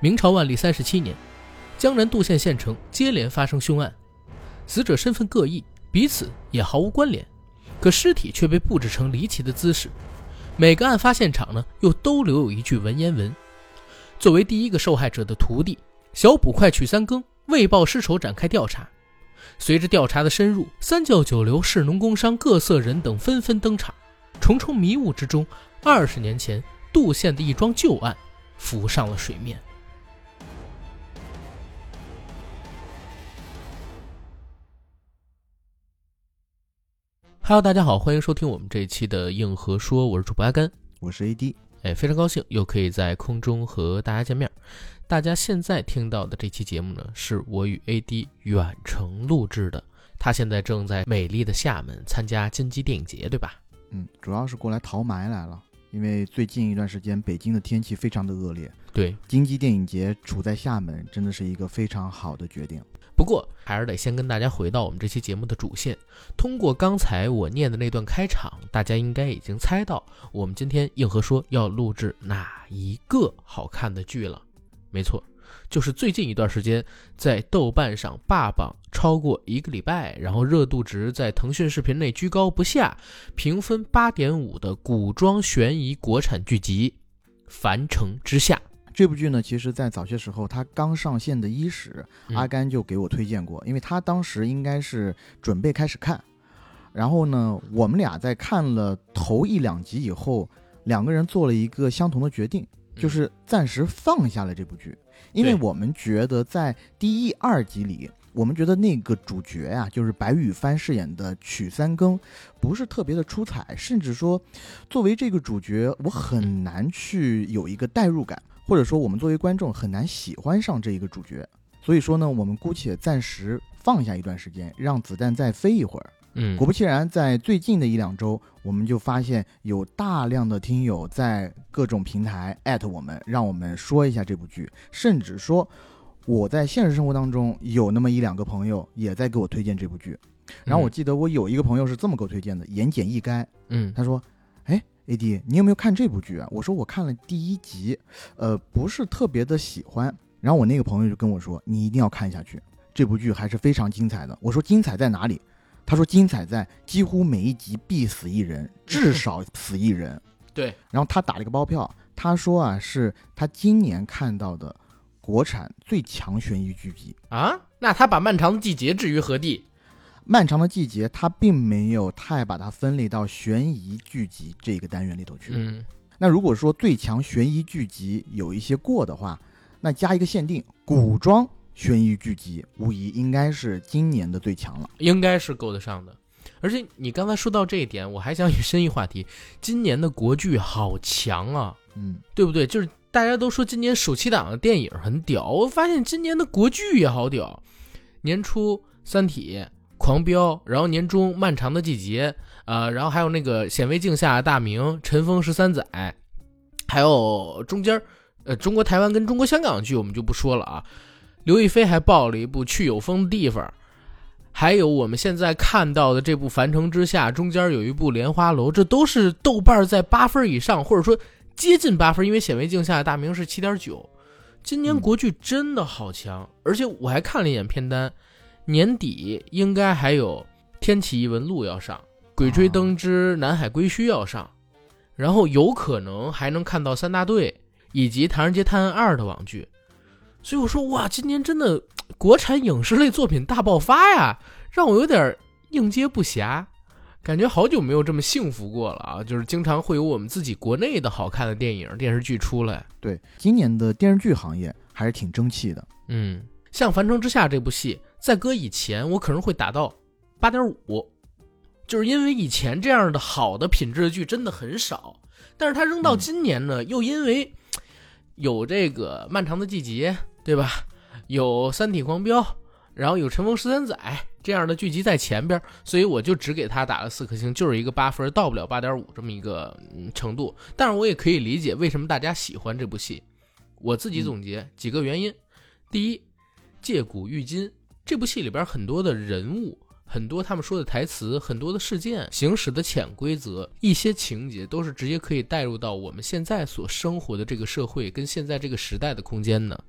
明朝万历三十七年，江南杜县县城接连发生凶案，死者身份各异，彼此也毫无关联，可尸体却被布置成离奇的姿势。每个案发现场呢，又都留有一句文言文。作为第一个受害者的徒弟小捕快曲三更为报尸仇展开调查。随着调查的深入，三教九流、士农工商各色人等纷纷登场。重重迷雾之中，二十年前杜县的一桩旧案浮上了水面。Hello，大家好，欢迎收听我们这一期的硬核说，我是主播阿甘，我是 AD，哎，非常高兴又可以在空中和大家见面。大家现在听到的这期节目呢，是我与 AD 远程录制的，他现在正在美丽的厦门参加金鸡电影节，对吧？嗯，主要是过来逃霾来了，因为最近一段时间北京的天气非常的恶劣，对，金鸡电影节处在厦门，真的是一个非常好的决定。不过还是得先跟大家回到我们这期节目的主线。通过刚才我念的那段开场，大家应该已经猜到我们今天硬核说要录制哪一个好看的剧了。没错，就是最近一段时间在豆瓣上霸榜超过一个礼拜，然后热度值在腾讯视频内居高不下，评分八点五的古装悬疑国产剧集《凡城之下》。这部剧呢，其实，在早些时候，它刚上线的伊始，阿甘就给我推荐过，因为他当时应该是准备开始看，然后呢，我们俩在看了头一两集以后，两个人做了一个相同的决定，就是暂时放下了这部剧，因为我们觉得在第一、二集里，我们觉得那个主角呀，就是白羽帆饰演的曲三更，不是特别的出彩，甚至说，作为这个主角，我很难去有一个代入感。或者说，我们作为观众很难喜欢上这一个主角，所以说呢，我们姑且暂时放下一段时间，让子弹再飞一会儿。嗯，果不其然，在最近的一两周，我们就发现有大量的听友在各种平台艾特我们，让我们说一下这部剧，甚至说我在现实生活当中有那么一两个朋友也在给我推荐这部剧。然后我记得我有一个朋友是这么给我推荐的，言简意赅。嗯，他说：“哎。” A D，你有没有看这部剧啊？我说我看了第一集，呃，不是特别的喜欢。然后我那个朋友就跟我说，你一定要看下去，这部剧还是非常精彩的。我说精彩在哪里？他说精彩在几乎每一集必死一人，至少死一人。对。然后他打了一个包票，他说啊，是他今年看到的国产最强悬疑剧集啊。那他把《漫长的季节》置于何地？漫长的季节，它并没有太把它分类到悬疑剧集这个单元里头去。嗯，那如果说最强悬疑剧集有一些过的话，那加一个限定，古装悬疑剧集无疑应该是今年的最强了，应该是够得上的。而且你刚才说到这一点，我还想引申一话题，今年的国剧好强啊，嗯，对不对？就是大家都说今年暑期档的电影很屌，我发现今年的国剧也好屌，年初《三体》。狂飙，然后年终漫长的季节，呃，然后还有那个显微镜下的大明，尘封十三载，还有中间呃，中国台湾跟中国香港剧我们就不说了啊。刘亦菲还爆了一部去有风的地方，还有我们现在看到的这部《凡城之下》，中间有一部《莲花楼》，这都是豆瓣在八分以上，或者说接近八分，因为显微镜下的大明是七点九。今年国剧真的好强，而且我还看了一眼片单。年底应该还有《天启异闻录》要上，《鬼吹灯之南海归墟》要上，然后有可能还能看到三大队以及《唐人街探案二》的网剧，所以我说哇，今年真的国产影视类作品大爆发呀，让我有点应接不暇，感觉好久没有这么幸福过了啊！就是经常会有我们自己国内的好看的电影电视剧出来。对，今年的电视剧行业还是挺争气的。嗯，像《樊城之下》这部戏。在搁以前，我可能会打到八点五，就是因为以前这样的好的品质的剧真的很少。但是它扔到今年呢，又因为有这个漫长的季节，对吧？有三体狂飙，然后有尘封十三载这样的剧集在前边，所以我就只给他打了四颗星，就是一个八分，到不了八点五这么一个程度。但是我也可以理解为什么大家喜欢这部戏。我自己总结几个原因：第一，借古喻今。这部戏里边很多的人物，很多他们说的台词，很多的事件行驶的潜规则，一些情节都是直接可以带入到我们现在所生活的这个社会跟现在这个时代的空间的。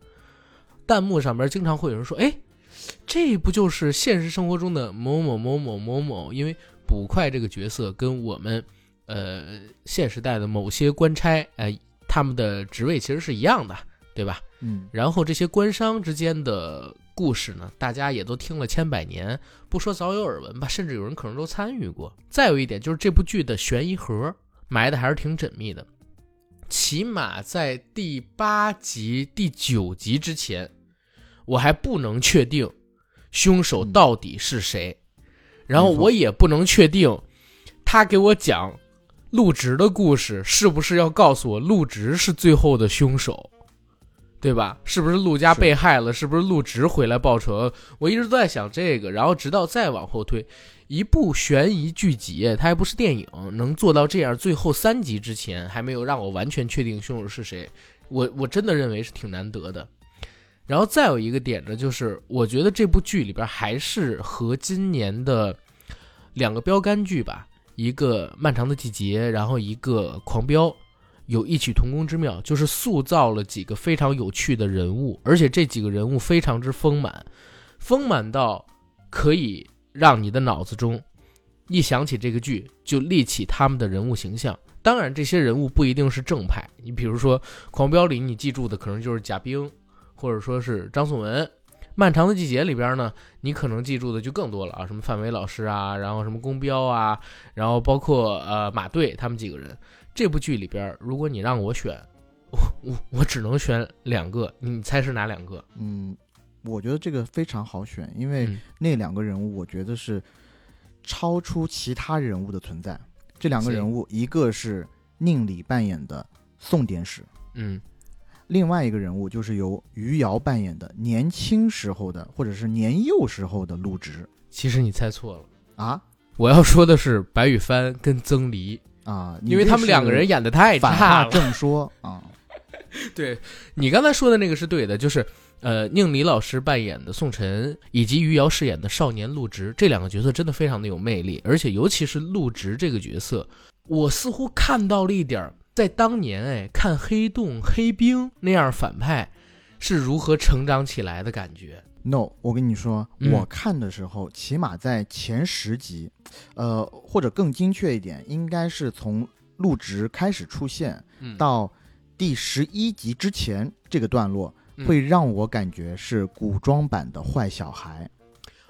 弹幕上边经常会有人说：“哎，这不就是现实生活中的某某某某某某？”因为捕快这个角色跟我们，呃，现时代的某些官差，哎，他们的职位其实是一样的，对吧？嗯，然后这些官商之间的故事呢，大家也都听了千百年，不说早有耳闻吧，甚至有人可能都参与过。再有一点就是这部剧的悬疑盒埋的还是挺缜密的，起码在第八集、第九集之前，我还不能确定凶手到底是谁，然后我也不能确定他给我讲陆直的故事是不是要告诉我陆直是最后的凶手。对吧？是不是陆家被害了？是不是陆直回来报仇？我一直都在想这个，然后直到再往后推，一部悬疑剧集，它还不是电影，能做到这样，最后三集之前还没有让我完全确定凶手是谁，我我真的认为是挺难得的。然后再有一个点呢，就是我觉得这部剧里边还是和今年的两个标杆剧吧，一个漫长的季节，然后一个狂飙。有异曲同工之妙，就是塑造了几个非常有趣的人物，而且这几个人物非常之丰满，丰满到可以让你的脑子中一想起这个剧就立起他们的人物形象。当然，这些人物不一定是正派，你比如说《狂飙》里你记住的可能就是贾冰，或者说是张颂文，《漫长的季节》里边呢，你可能记住的就更多了啊，什么范伟老师啊，然后什么宫彪啊，然后包括呃马队他们几个人。这部剧里边，如果你让我选，我我我只能选两个，你猜是哪两个？嗯，我觉得这个非常好选，因为那两个人物，我觉得是超出其他人物的存在。这两个人物，一个是宁理扮演的宋典史，嗯，另外一个人物就是由余姚扮演的年轻时候的或者是年幼时候的陆直。其实你猜错了啊！我要说的是白羽帆跟曾黎。啊，因为他们两个人演的太差了。正说啊，对你刚才说的那个是对的，就是呃，宁理老师扮演的宋晨，以及余姚饰演的少年陆直，这两个角色真的非常的有魅力，而且尤其是陆直这个角色，我似乎看到了一点在当年哎看黑洞、黑冰那样反派是如何成长起来的感觉。No，我跟你说，我看的时候，起码在前十集，呃，或者更精确一点，应该是从入职开始出现到第十一集之前这个段落，会让我感觉是古装版的坏小孩，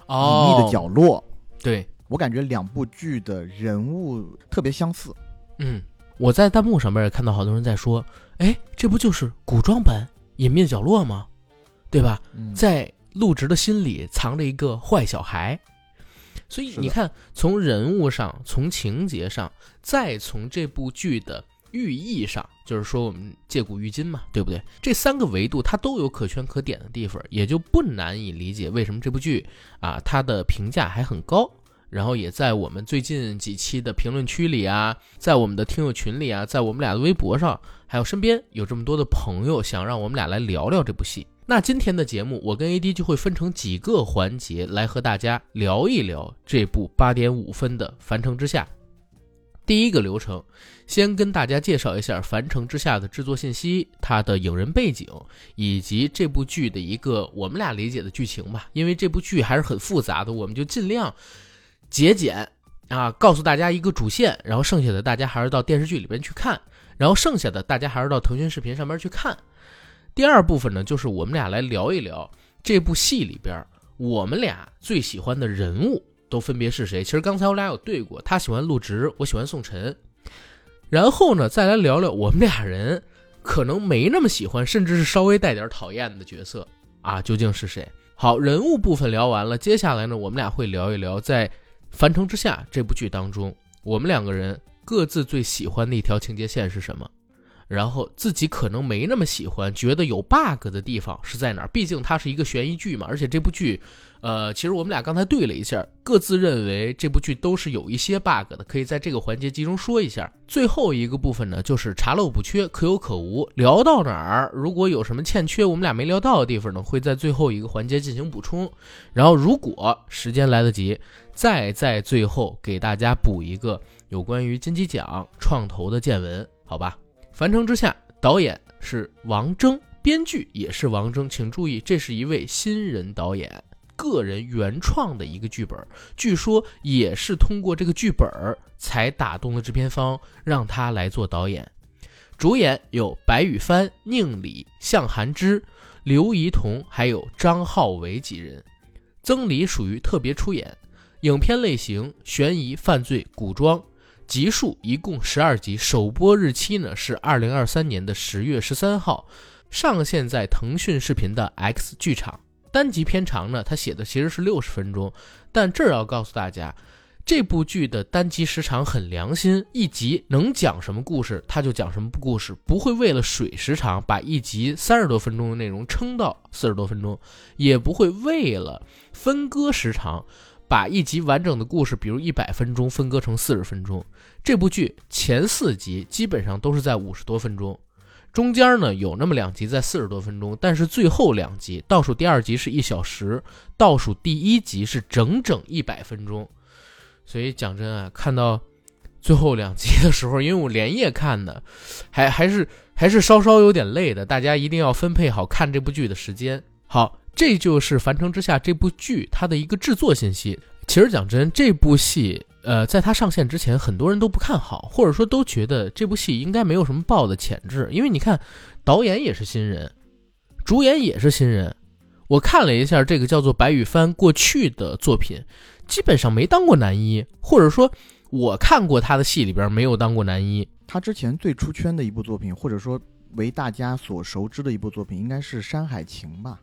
隐秘的角落。对我感觉两部剧的人物特别相似。嗯，我在弹幕上面也看到好多人在说，哎，这不就是古装版隐秘的角落吗？对吧？在陆直的心里藏着一个坏小孩，所以你看，从人物上、从情节上，再从这部剧的寓意上，就是说我们借古喻今嘛，对不对？这三个维度它都有可圈可点的地方，也就不难以理解为什么这部剧啊它的评价还很高。然后也在我们最近几期的评论区里啊，在我们的听友群里啊，在我们俩的微博上，还有身边有这么多的朋友想让我们俩来聊聊这部戏。那今天的节目，我跟 AD 就会分成几个环节来和大家聊一聊这部八点五分的《凡城之下》。第一个流程，先跟大家介绍一下《凡城之下》的制作信息、它的影人背景，以及这部剧的一个我们俩理解的剧情吧。因为这部剧还是很复杂的，我们就尽量节俭啊，告诉大家一个主线，然后剩下的大家还是到电视剧里边去看，然后剩下的大家还是到腾讯视频上面去看。第二部分呢，就是我们俩来聊一聊这部戏里边我们俩最喜欢的人物都分别是谁。其实刚才我俩有对过，他喜欢陆直，我喜欢宋晨。然后呢，再来聊聊我们俩人可能没那么喜欢，甚至是稍微带点讨厌的角色啊，究竟是谁？好，人物部分聊完了，接下来呢，我们俩会聊一聊在《凡城之下》这部剧当中，我们两个人各自最喜欢的一条情节线是什么。然后自己可能没那么喜欢，觉得有 bug 的地方是在哪儿？毕竟它是一个悬疑剧嘛，而且这部剧，呃，其实我们俩刚才对了一下，各自认为这部剧都是有一些 bug 的，可以在这个环节集中说一下。最后一个部分呢，就是查漏补缺，可有可无。聊到哪儿，如果有什么欠缺，我们俩没聊到的地方呢，会在最后一个环节进行补充。然后如果时间来得及，再在最后给大家补一个有关于金鸡奖创投的见闻，好吧？凡城之下，导演是王峥，编剧也是王峥。请注意，这是一位新人导演，个人原创的一个剧本。据说也是通过这个剧本才打动了制片方，让他来做导演。主演有白羽帆、宁理、向涵之、刘怡彤，还有张浩伟几人。曾黎属于特别出演。影片类型：悬疑、犯罪、古装。集数一共十二集，首播日期呢是二零二三年的十月十三号，上线在腾讯视频的 X 剧场。单集片长呢，它写的其实是六十分钟，但这儿要告诉大家，这部剧的单集时长很良心，一集能讲什么故事，它就讲什么故事，不会为了水时长把一集三十多分钟的内容撑到四十多分钟，也不会为了分割时长。把一集完整的故事，比如一百分钟，分割成四十分钟。这部剧前四集基本上都是在五十多分钟，中间呢有那么两集在四十多分钟，但是最后两集，倒数第二集是一小时，倒数第一集是整整一百分钟。所以讲真啊，看到最后两集的时候，因为我连夜看的，还还是还是稍稍有点累的。大家一定要分配好看这部剧的时间。好。这就是《凡城之下》这部剧它的一个制作信息。其实讲真，这部戏，呃，在它上线之前，很多人都不看好，或者说都觉得这部戏应该没有什么爆的潜质。因为你看，导演也是新人，主演也是新人。我看了一下这个叫做白羽帆过去的作品，基本上没当过男一，或者说，我看过他的戏里边没有当过男一。他之前最出圈的一部作品，或者说为大家所熟知的一部作品，应该是《山海情》吧。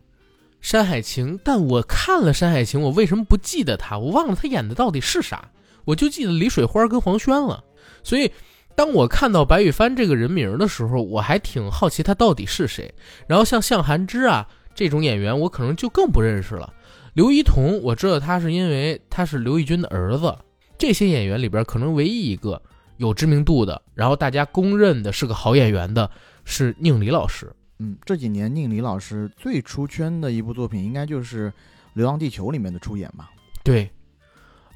山海情，但我看了山海情，我为什么不记得他？我忘了他演的到底是啥，我就记得李水花跟黄轩了。所以，当我看到白羽帆这个人名的时候，我还挺好奇他到底是谁。然后像向涵之啊这种演员，我可能就更不认识了。刘一彤，我知道他是因为他是刘奕君的儿子。这些演员里边，可能唯一一个有知名度的，然后大家公认的是个好演员的，是宁理老师。嗯，这几年宁理老师最出圈的一部作品，应该就是《流浪地球》里面的出演吧？对，《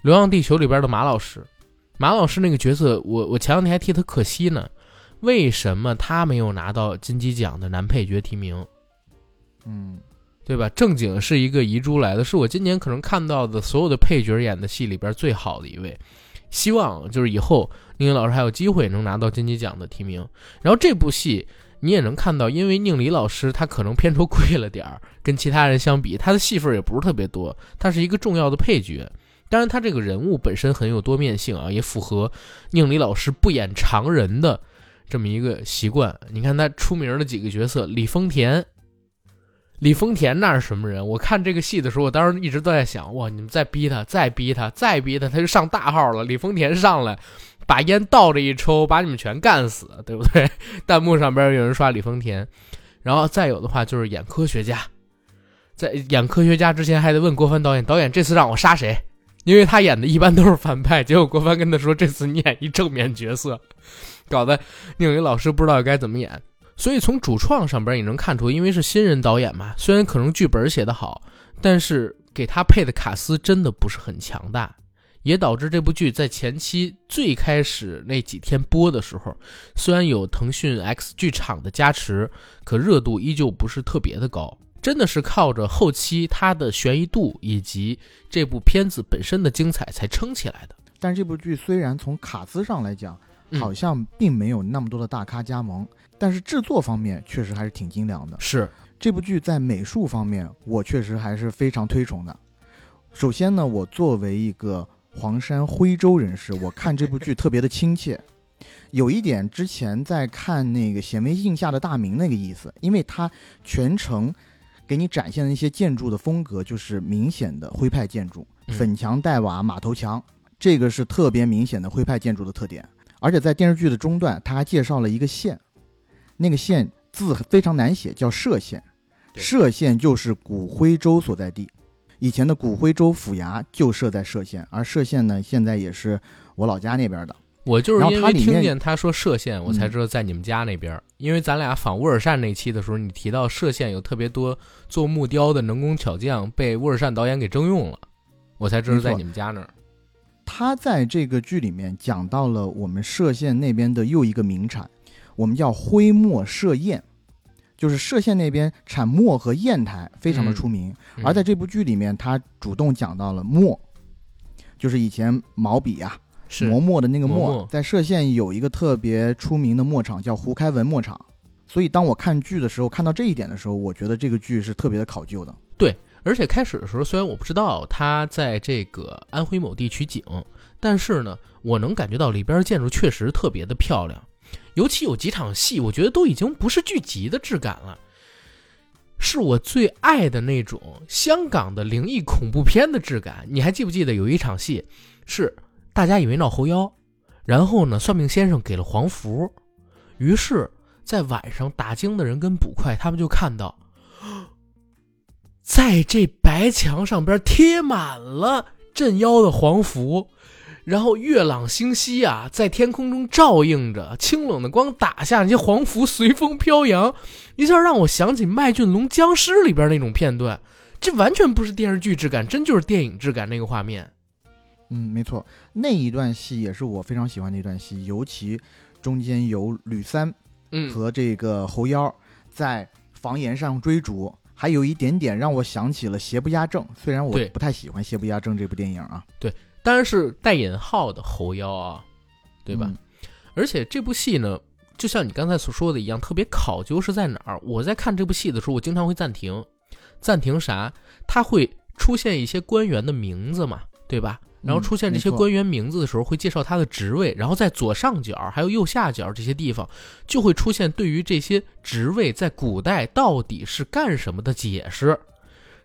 流浪地球》里边的马老师，马老师那个角色，我我前两天还替他可惜呢。为什么他没有拿到金鸡奖的男配角提名？嗯，对吧？正经是一个遗珠来的，是我今年可能看到的所有的配角演的戏里边最好的一位。希望就是以后宁理老师还有机会能拿到金鸡奖的提名。然后这部戏。你也能看到，因为宁理老师他可能片酬贵了点儿，跟其他人相比，他的戏份也不是特别多，他是一个重要的配角。当然，他这个人物本身很有多面性啊，也符合宁理老师不演常人的这么一个习惯。你看他出名的几个角色，李丰田，李丰田那是什么人？我看这个戏的时候，我当时一直都在想，哇，你们再逼他，再逼他，再逼他，他就上大号了。李丰田上来。把烟倒着一抽，把你们全干死，对不对？弹幕上边有人刷李丰田，然后再有的话就是演科学家，在演科学家之前还得问郭帆导演，导演这次让我杀谁？因为他演的一般都是反派，结果郭帆跟他说这次你演一正面角色，搞得宁理老师不知道该怎么演。所以从主创上边也能看出，因为是新人导演嘛，虽然可能剧本写得好，但是给他配的卡司真的不是很强大。也导致这部剧在前期最开始那几天播的时候，虽然有腾讯 X 剧场的加持，可热度依旧不是特别的高。真的是靠着后期它的悬疑度以及这部片子本身的精彩才撑起来的。但是这部剧虽然从卡司上来讲，好像并没有那么多的大咖加盟，但是制作方面确实还是挺精良的。是这部剧在美术方面，我确实还是非常推崇的。首先呢，我作为一个黄山徽州人士，我看这部剧特别的亲切，有一点之前在看那个显微镜下的大明那个意思，因为它全程给你展现的一些建筑的风格就是明显的徽派建筑，粉墙黛瓦、马头墙，这个是特别明显的徽派建筑的特点。而且在电视剧的中段，他还介绍了一个县，那个县字非常难写，叫歙县。歙县就是古徽州所在地，以前的古徽州府衙就设在歙县，而歙县呢，现在也是我老家那边的。我就是因为听见他说歙县，我才嗯知道在你们家那边儿。因为咱俩访乌尔善那期的时候，你提到歙县有特别多做木雕的能工巧匠被乌尔善导演给征用了，我才知道在你们家那儿。他在这个剧里面讲到了我们歙县那边的又一个名产，我们叫徽墨歙砚，就是歙县那边产墨和砚台非常的出名。嗯而在这部剧里面，他主动讲到了墨，就是以前毛笔啊是磨墨的那个墨，在歙县有一个特别出名的墨厂叫胡开文墨厂。所以当我看剧的时候，看到这一点的时候，我觉得这个剧是特别的考究的。对而且开始的时候，虽然我不知道他在这个安徽某地取景，但是呢，我能感觉到里边建筑确实特别的漂亮，尤其有几场戏，我觉得都已经不是剧集的质感了，是我最爱的那种香港的灵异恐怖片的质感。你还记不记得有一场戏是大家以为闹猴妖，然后呢，算命先生给了黄符，于是，在晚上打更的人跟捕快他们就看到。在这白墙上边贴满了镇妖的黄符，然后月朗星稀啊，在天空中照映着，清冷的光打下，那些黄符随风飘扬，一下让我想起《麦浚龙僵尸》里边那种片段。这完全不是电视剧质感，真就是电影质感那个画面。嗯，没错，那一段戏也是我非常喜欢的一段戏，尤其中间有吕三嗯，和这个猴妖在房檐上追逐，还有一点点让我想起了《邪不压正》，虽然我不太喜欢《邪不压正》这部电影啊，当然是带引号的猴妖啊，对吧？嗯而且这部戏呢，就像你刚才所说的一样，特别考究是在哪儿？我在看这部戏的时候，我经常会暂停，暂停啥？它会出现一些官员的名字嘛，对吧？然后嗯出现这些官员名字的时候，会介绍他的职位，然后在左上角还有右下角这些地方，就会出现对于这些职位在古代到底是干什么的解释，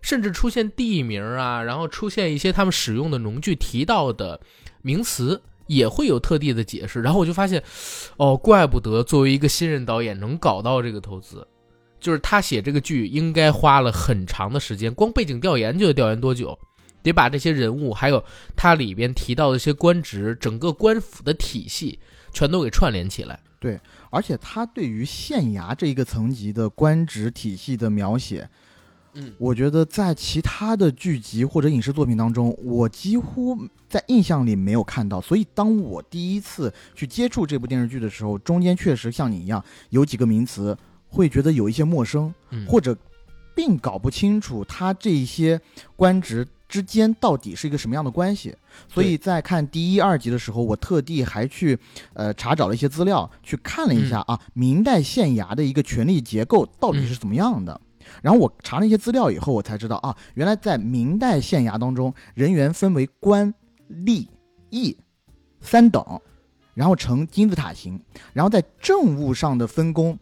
甚至出现地名啊，然后出现一些他们使用的农具提到的名词，也会有特地的解释。然后我就发现，哦，怪不得作为一个新人导演能搞到这个投资，就是他写这个剧应该花了很长的时间，光背景调研就得调研多久？得把这些人物，还有它里边提到的一些官职，整个官府的体系，全都给串联起来。对而且他对于县衙这一个层级的官职体系的描写，嗯，我觉得在其他的剧集或者影视作品当中，我几乎在印象里没有看到。所以当我第一次去接触这部电视剧的时候，中间确实像你一样有几个名词会觉得有一些陌生，嗯，或者并搞不清楚他这一些官职之间到底是一个什么样的关系。所以在看第一、二集的时候，我特地还去呃查找了一些资料，去看了一下啊，明代县衙的一个权力结构到底是怎么样的。然后我查了一些资料以后，我才知道啊，原来在明代县衙当中，人员分为官、吏、役三等，然后呈金字塔形，然后在政务上的分工，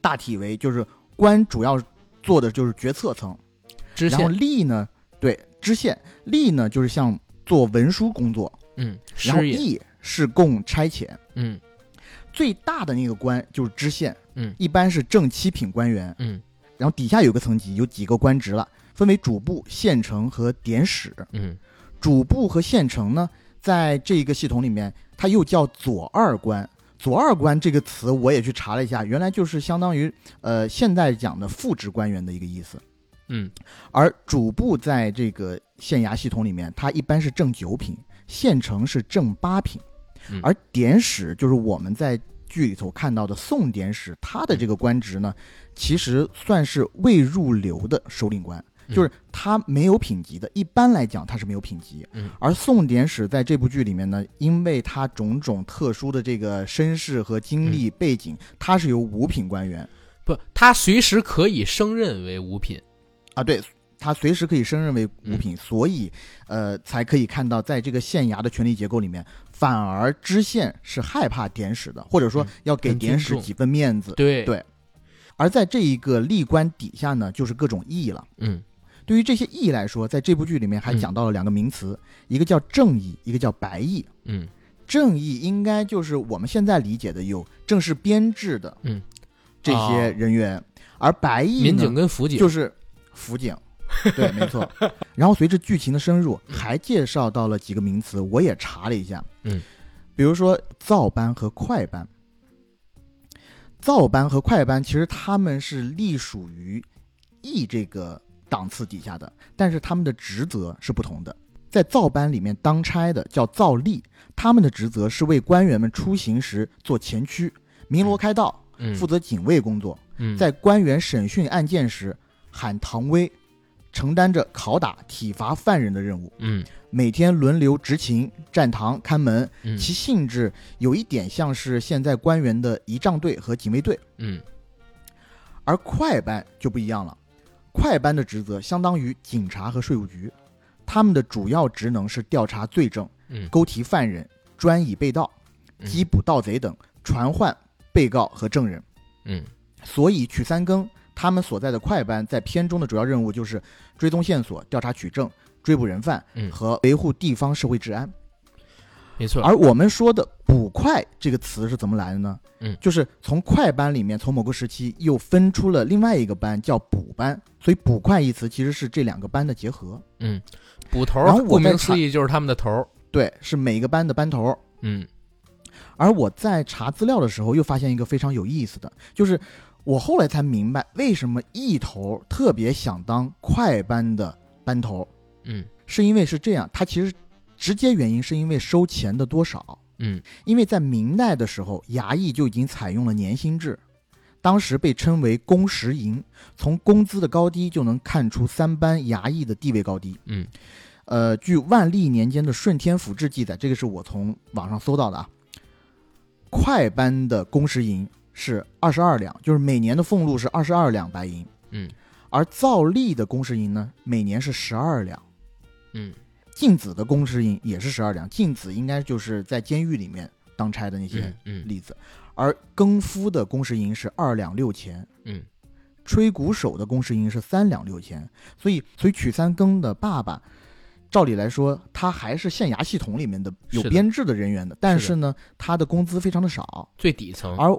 大体为就是官主要做的就是决策层，知然后，吏呢，对知县，吏呢就是像做文书工作，嗯，然后，役是供差遣。嗯。最大的那个官就是知县，嗯。一般是正七品官员，嗯然后底下有个层级，有几个官职了，分为主簿、县丞和典史。嗯主簿和县丞呢，在这个系统里面，它又叫左二官。左二官这个词我也去查了一下，原来就是相当于呃现在讲的副职官员的一个意思。嗯而主簿在这个县衙系统里面，它一般是正九品，县丞是正八品嗯，而典史就是我们在剧里头看到的宋典史，他的这个官职呢，其实算是未入流的首领官，嗯就是他没有品级的。一般来讲，他是没有品级。嗯而宋典史在这部剧里面呢，因为他种种特殊的这个身世和经历背景，他是由五品官员不，他随时可以升任为五品。啊，对。他随时可以升任为五品，所以，呃，才可以看到，在这个县衙的权力结构里面，反而知县是害怕典史的，或者说嗯要给典史几分面子。对。对。而在这一个吏官底下呢，就是各种义了。嗯。对于这些义来说，在这部剧里面还嗯讲到了两个名词，一个叫正义，一个叫白义。嗯，正义应该就是我们现在理解的有正式编制的，嗯，这些人员，而白义民呢警跟辅警。就是辅警，对，没错。然后随着剧情的深入，还介绍到了几个名词，我也查了一下，嗯，比如说造班和快班。造班和快班其实他们是隶属于 E 这个档次底下的，但是他们的职责是不同的。在造班里面当差的叫造吏，他们的职责是为官员们出行时做前驱、鸣锣开道，嗯负责警卫工作。嗯在官员审讯案件时喊唐威，承担着拷打、体罚犯人的任务，嗯。每天轮流执勤、站堂、看门，嗯。其性质有一点像是现在官员的仪仗队和警卫队。嗯。而快班就不一样了，快班的职责相当于警察和税务局，他们的主要职能是调查罪证、嗯。勾提犯人、专以被盗、嗯。缉捕盗贼等，传唤被告和证人。嗯。所以曲三更他们所在的快班在片中的主要任务就是追踪线索、调查取证、追捕人犯嗯，和维护地方社会治安。没错。而我们说的“捕快”这个词是怎么来的呢？嗯就是从快班里面，从某个时期又分出了另外一个班叫捕班，所以“捕快”一词其实是这两个班的结合。嗯，捕头然后顾名思义就是他们的头。对，是每个班的班头。嗯而我在查资料的时候，又发现一个非常有意思的，就是我后来才明白，为什么一头特别想当快班的班头，嗯是因为是这样，他其实直接原因是因为收钱的多少。嗯因为在明代的时候，衙役就已经采用了年薪制，当时被称为工时银，从工资的高低就能看出三班衙役的地位高低。嗯呃，据万历年间的《顺天府志》记载，这个是我从网上搜到的啊。快班的工时银是二十二两，就是每年的俸禄是二十二两白银，嗯。而皂吏的工时银呢，每年是十二两。嗯。禁子的工时银也是十二两，禁子应该就是在监狱里面当差的那些嗯嗯。例子，而更夫的工时银是二两六钱，嗯。吹鼓手的工时银是三两六钱，所以所以曲三更的爸爸，照理来说他还是县衙系统里面的有编制的人员的，但是是呢，他的工资非常的少，最底层。而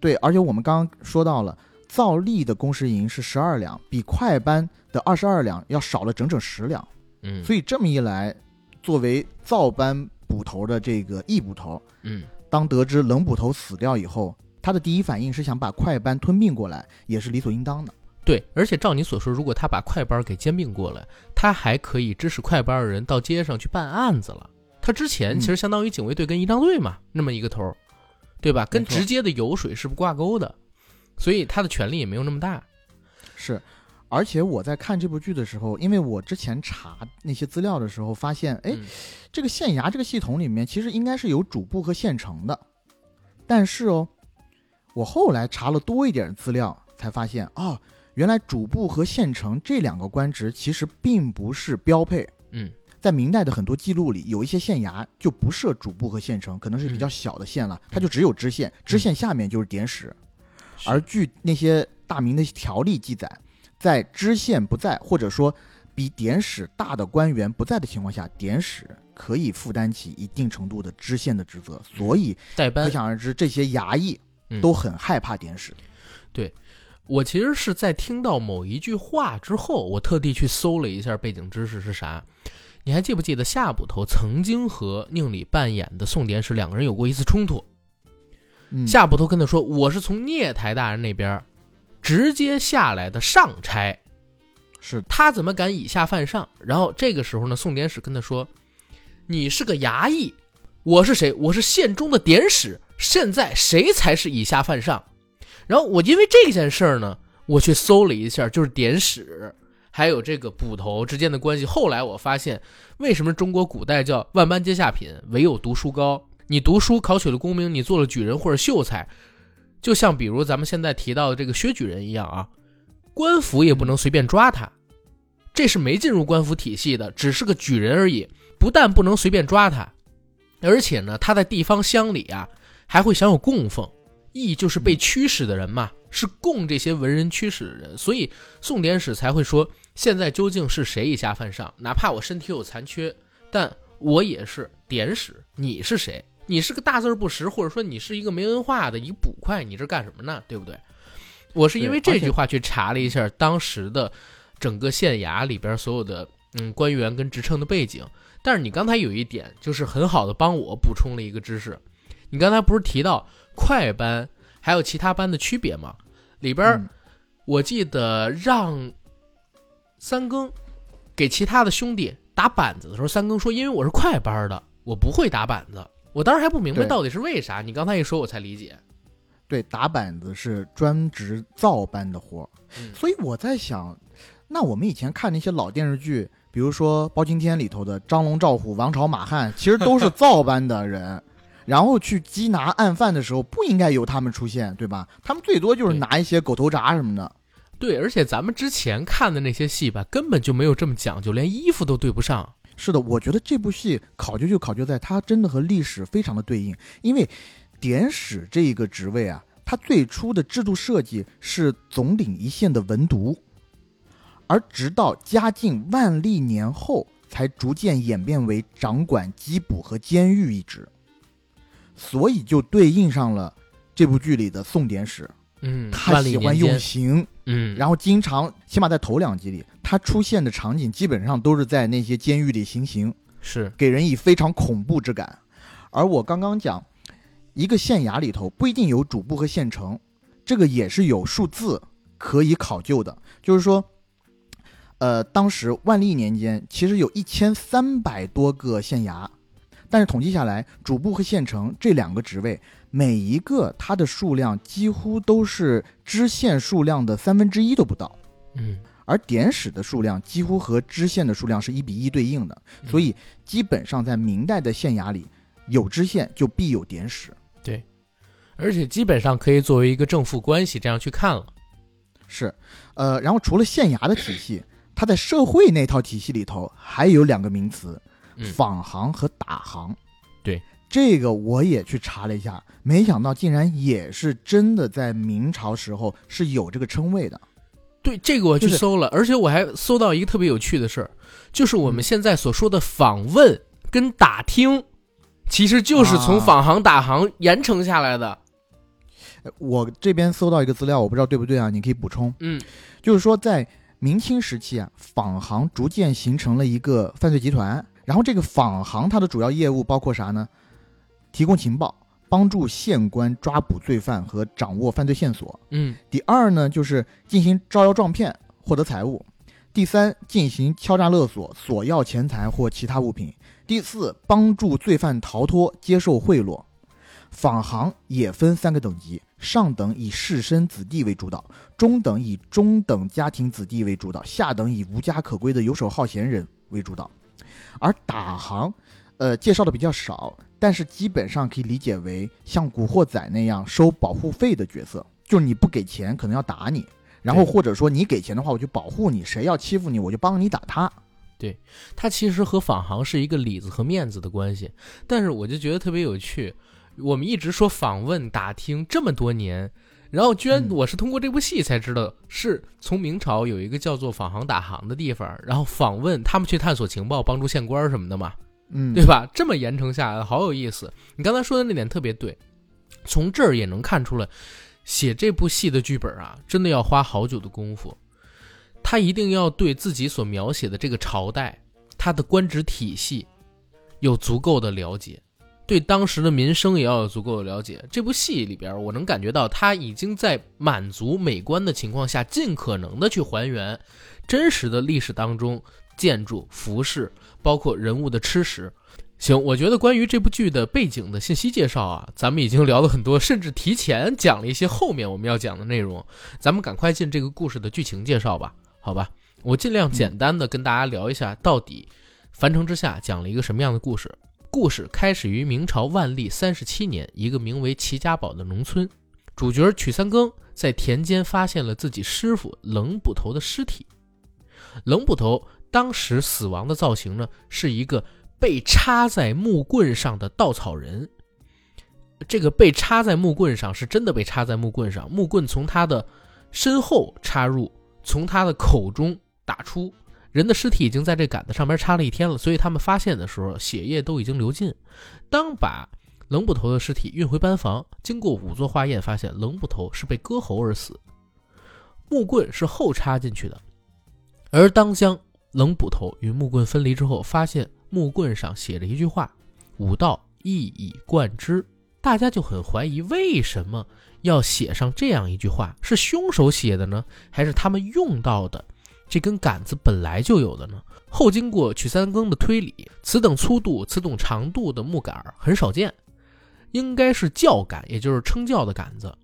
对，而且我们刚刚说到了。造粒的工时银是十二两，比快班的二十二两要少了整整十两。嗯，所以这么一来，作为造班捕头的这个易捕头，嗯当得知冷捕头死掉以后，他的第一反应是想把快班吞并过来，也是理所应当的。对，而且照你所说，如果他把快班给兼并过来，他还可以指使快班的人到街上去办案子了。他之前嗯其实相当于警卫队跟仪仗队嘛，那么一个头儿，对吧？跟直接的油水是不挂钩的，所以他的权力也没有那么大。是，而且我在看这部剧的时候，因为我之前查那些资料的时候发现，哎，嗯这个县衙这个系统里面其实应该是有主簿和县城的，但是哦，我后来查了多一点资料，才发现哦，原来主簿和县城这两个官职其实并不是标配。嗯在明代的很多记录里，有一些县衙就不设主簿和县城，可能是比嗯较小的县了，它就只有知县，知县下面就是典史。而据那些大明的条例记载，在知县不在或者说比典史大的官员不在的情况下，典史可以负担起一定程度的知县的职责，所以可。想而知，这些衙役嗯都很害怕典史。对我其实是在听到某一句话之后，我特地去搜了一下背景知识是啥。你还记不记得夏捕头曾经和宁理扮演的宋典史两个人有过一次冲突？嗯，夏捕头跟他说：“我是从聂台大人那边直接下来的上差，是他怎么敢以下犯上？”然后这个时候呢，宋典史跟他说：“你是个衙役，我是谁？我是县中的典史。现在谁才是以下犯上？”然后我因为这件事儿呢，我去搜了一下，就是典史还有这个捕头之间的关系。后来我发现，为什么中国古代叫万般皆下品，唯有读书高？你读书考取了功名，你做了举人或者秀才，就像比如咱们现在提到的这个薛举人一样啊，官府也不能随便抓他，这是没进入官府体系的，只是个举人而已。不但不能随便抓他，而且呢，他在地方乡里啊还会享有供奉。义就是被驱使的人嘛，是供这些文人驱使的人，所以宋典史才会说，现在究竟是谁以下犯上？哪怕我身体有残缺，但我也是典史。你是谁？你是个大字不识，或者说你是一个没文化的一个捕快，你这干什么呢？对不对？我是因为这句话去查了一下当时的整个县衙里边所有的嗯官员跟职称的背景。但是你刚才有一点就是很好的帮我补充了一个知识，你刚才不是提到快班还有其他班的区别吗？里边我记得让三更给其他的兄弟打板子的时候，三更说：“因为我是快班的，我不会打板子。”我当时还不明白到底是为啥，你刚才一说，我才理解。对，打板子是专职造班的活儿，嗯所以我在想，那我们以前看那些老电视剧，比如说《包青天》里头的张龙赵虎、王朝马汉，其实都是造班的人，然后去缉拿案犯的时候，不应该由他们出现，对吧？他们最多就是拿一些狗头铡什么的。对，而且咱们之前看的那些戏吧，根本就没有这么讲究，连衣服都对不上。是的，我觉得这部戏考究就考究在它真的和历史非常的对应，因为典史这一个职位啊，它最初的制度设计是总领一线的文读，而直到嘉靖万历年后，才逐渐演变为掌管缉捕和监狱一职，所以就对应上了这部剧里的宋典史，嗯，他喜欢用，刑，嗯，然后经常，起码在头两集里，他出现的场景基本上都是在那些监狱里行刑。是给人以非常恐怖之感。而我刚刚讲，一个县衙里头不一定有主簿和县城，这个也是有数字可以考究的。就是说，呃，当时万历年间其实有一千三百多个县衙，但是统计下来，主簿和县城这两个职位，每一个它的数量几乎都是支线数量的三分之一都不到。嗯，而典史的数量几乎和知县的数量是一比一对应的，所以基本上在明代的县衙里，有知县就必有典史。对而且基本上可以作为一个正负关系这样去看了。是，呃，然后除了县衙的体系，它在社会那套体系里头还有两个名词，嗯坊行和打行。对，这个我也去查了一下，没想到竟然也是真的在明朝时候是有这个称谓的。对，这个我去就是搜了，而且我还搜到一个特别有趣的事儿，就是我们嗯现在所说的访问跟打听，其实就是从啊坊行打行延承下来的。呃我这边搜到一个资料，我不知道对不对啊，你可以补充。嗯就是说，在明清时期啊，仿行逐渐形成了一个犯罪集团。然后这个仿行它的主要业务包括啥呢？提供情报，帮助县官抓捕罪犯和掌握犯罪线索。嗯第二呢，就是进行招摇撞骗，获得财物。第三，进行敲诈勒索，索要钱财或其他物品。第四，帮助罪犯逃脱，接受贿赂。访行也分三个等级，上等以士绅子弟为主导，中等以中等家庭子弟为主导，下等以无家可归的游手好闲人为主导。而打行，呃，介绍的比较少，但是基本上可以理解为像古惑仔那样收保护费的角色，就是你不给钱，可能要打你，然后或者说你给钱的话，我就保护你，谁要欺负你，我就帮你打他。对他其实和访航是一个里子和面子的关系，但是我就觉得特别有趣。我们一直说访问打听这么多年，然后居然嗯我是通过这部戏才知道，是从明朝有一个叫做访航打航的地方，然后访问他们去探索情报，帮助县官什么的嘛，嗯，对吧？这么延承下来，好有意思。你刚才说的那点特别对，从这儿也能看出来，写这部戏的剧本啊，真的要花好久的功夫。他一定要对自己所描写的这个朝代，他的官职体系有足够的了解，对当时的民生也要有足够的了解。这部戏里边，我能感觉到他已经在满足美观的情况下，尽可能的去还原真实的历史当中建筑、服饰，包括人物的吃食。行，我觉得关于这部剧的背景的信息介绍啊，咱们已经聊了很多，甚至提前讲了一些后面我们要讲的内容。咱们赶快进这个故事的剧情介绍吧，好吧？我尽量简单的跟大家聊一下，到底《樊城之下》讲了一个什么样的故事。故事开始于明朝万历三十七年，一个名为齐家堡的农村，主角曲三更在田间发现了自己师傅冷捕头的尸体。冷捕头当时死亡的造型呢，是一个被插在木棍上的稻草人。这个被插在木棍上是真的被插在木棍上，木棍从他的身后插入，从他的口中打出。人的尸体已经在这杆子上面插了一天了，所以他们发现的时候，血液都已经流尽。当把冷捕头的尸体运回班房，经过仵作化验，发现冷捕头是被割喉而死。木棍是后插进去的。而当将冷捕头与木棍分离之后，发现木棍上写着一句话：“武道一以贯之。”大家就很怀疑，为什么要写上这样一句话？是凶手写的呢，还是他们用到的这根杆子本来就有的呢？后经过曲三更的推理，此等粗度、此等长度的木杆很少见，应该是教杆，也就是称教的杆子。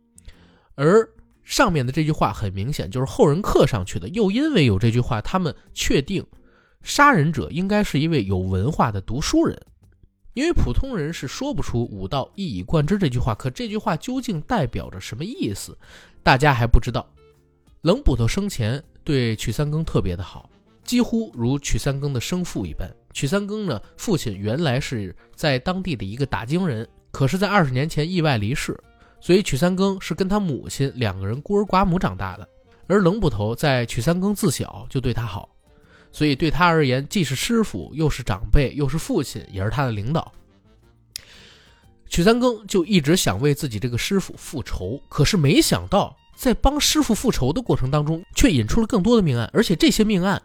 而上面的这句话很明显就是后人刻上去的。又因为有这句话，他们确定杀人者应该是一位有文化的读书人。因为普通人是说不出“武道一以贯之”这句话，可这句话究竟代表着什么意思，大家还不知道。冷捕头生前对曲三更特别的好，几乎如曲三更的生父一般。曲三更呢，父亲原来是在当地的一个打更人，可是，在二十年前意外离世，所以曲三更是跟他母亲两个人孤儿寡母长大的。而冷捕头在曲三更自小就对他好。所以对他而言，既是师傅，又是长辈，又是父亲，也是他的领导。曲三更就一直想为自己这个师傅复仇，可是没想到在帮师傅复仇的过程当中，却引出了更多的命案，而且这些命案，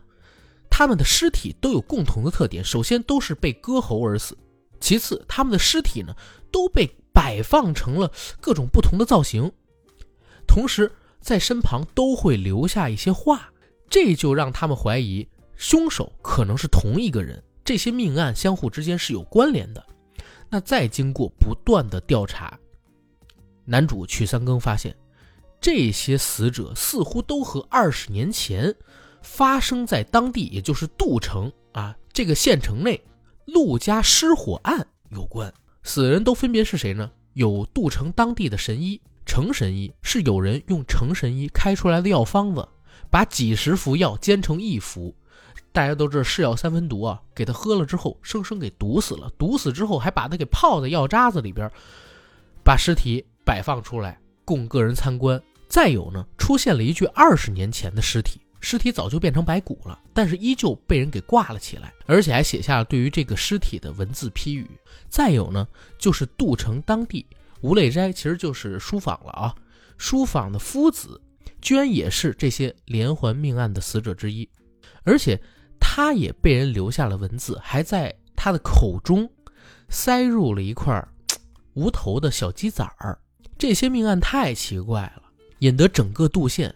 他们的尸体都有共同的特点：首先都是被割喉而死；其次，他们的尸体呢都被摆放成了各种不同的造型，同时在身旁都会留下一些话，这就让他们怀疑。凶手可能是同一个人，这些命案相互之间是有关联的。那再经过不断的调查，男主曲三更发现，这些死者似乎都和二十年前发生在当地，也就是杜城啊这个县城内陆家失火案有关。死人都分别是谁呢？有杜城当地的神医程神医，是有人用程神医开出来的药方子，把几十服药煎成一服。大家都知道是药三分毒啊，给他喝了之后，生生给毒死了。毒死之后，还把他给泡在药渣子里边，把尸体摆放出来供个人参观。再有呢，出现了一具二十年前的尸体，尸体早就变成白骨了，但是依旧被人给挂了起来，而且还写下了对于这个尸体的文字批语。再有呢，就是杜城当地吴磊斋，其实就是书坊了啊，书坊的夫子，居然也是这些连环命案的死者之一，而且。他也被人留下了文字，还在他的口中塞入了一块无头的小鸡仔儿。这些命案太奇怪了，引得整个杜县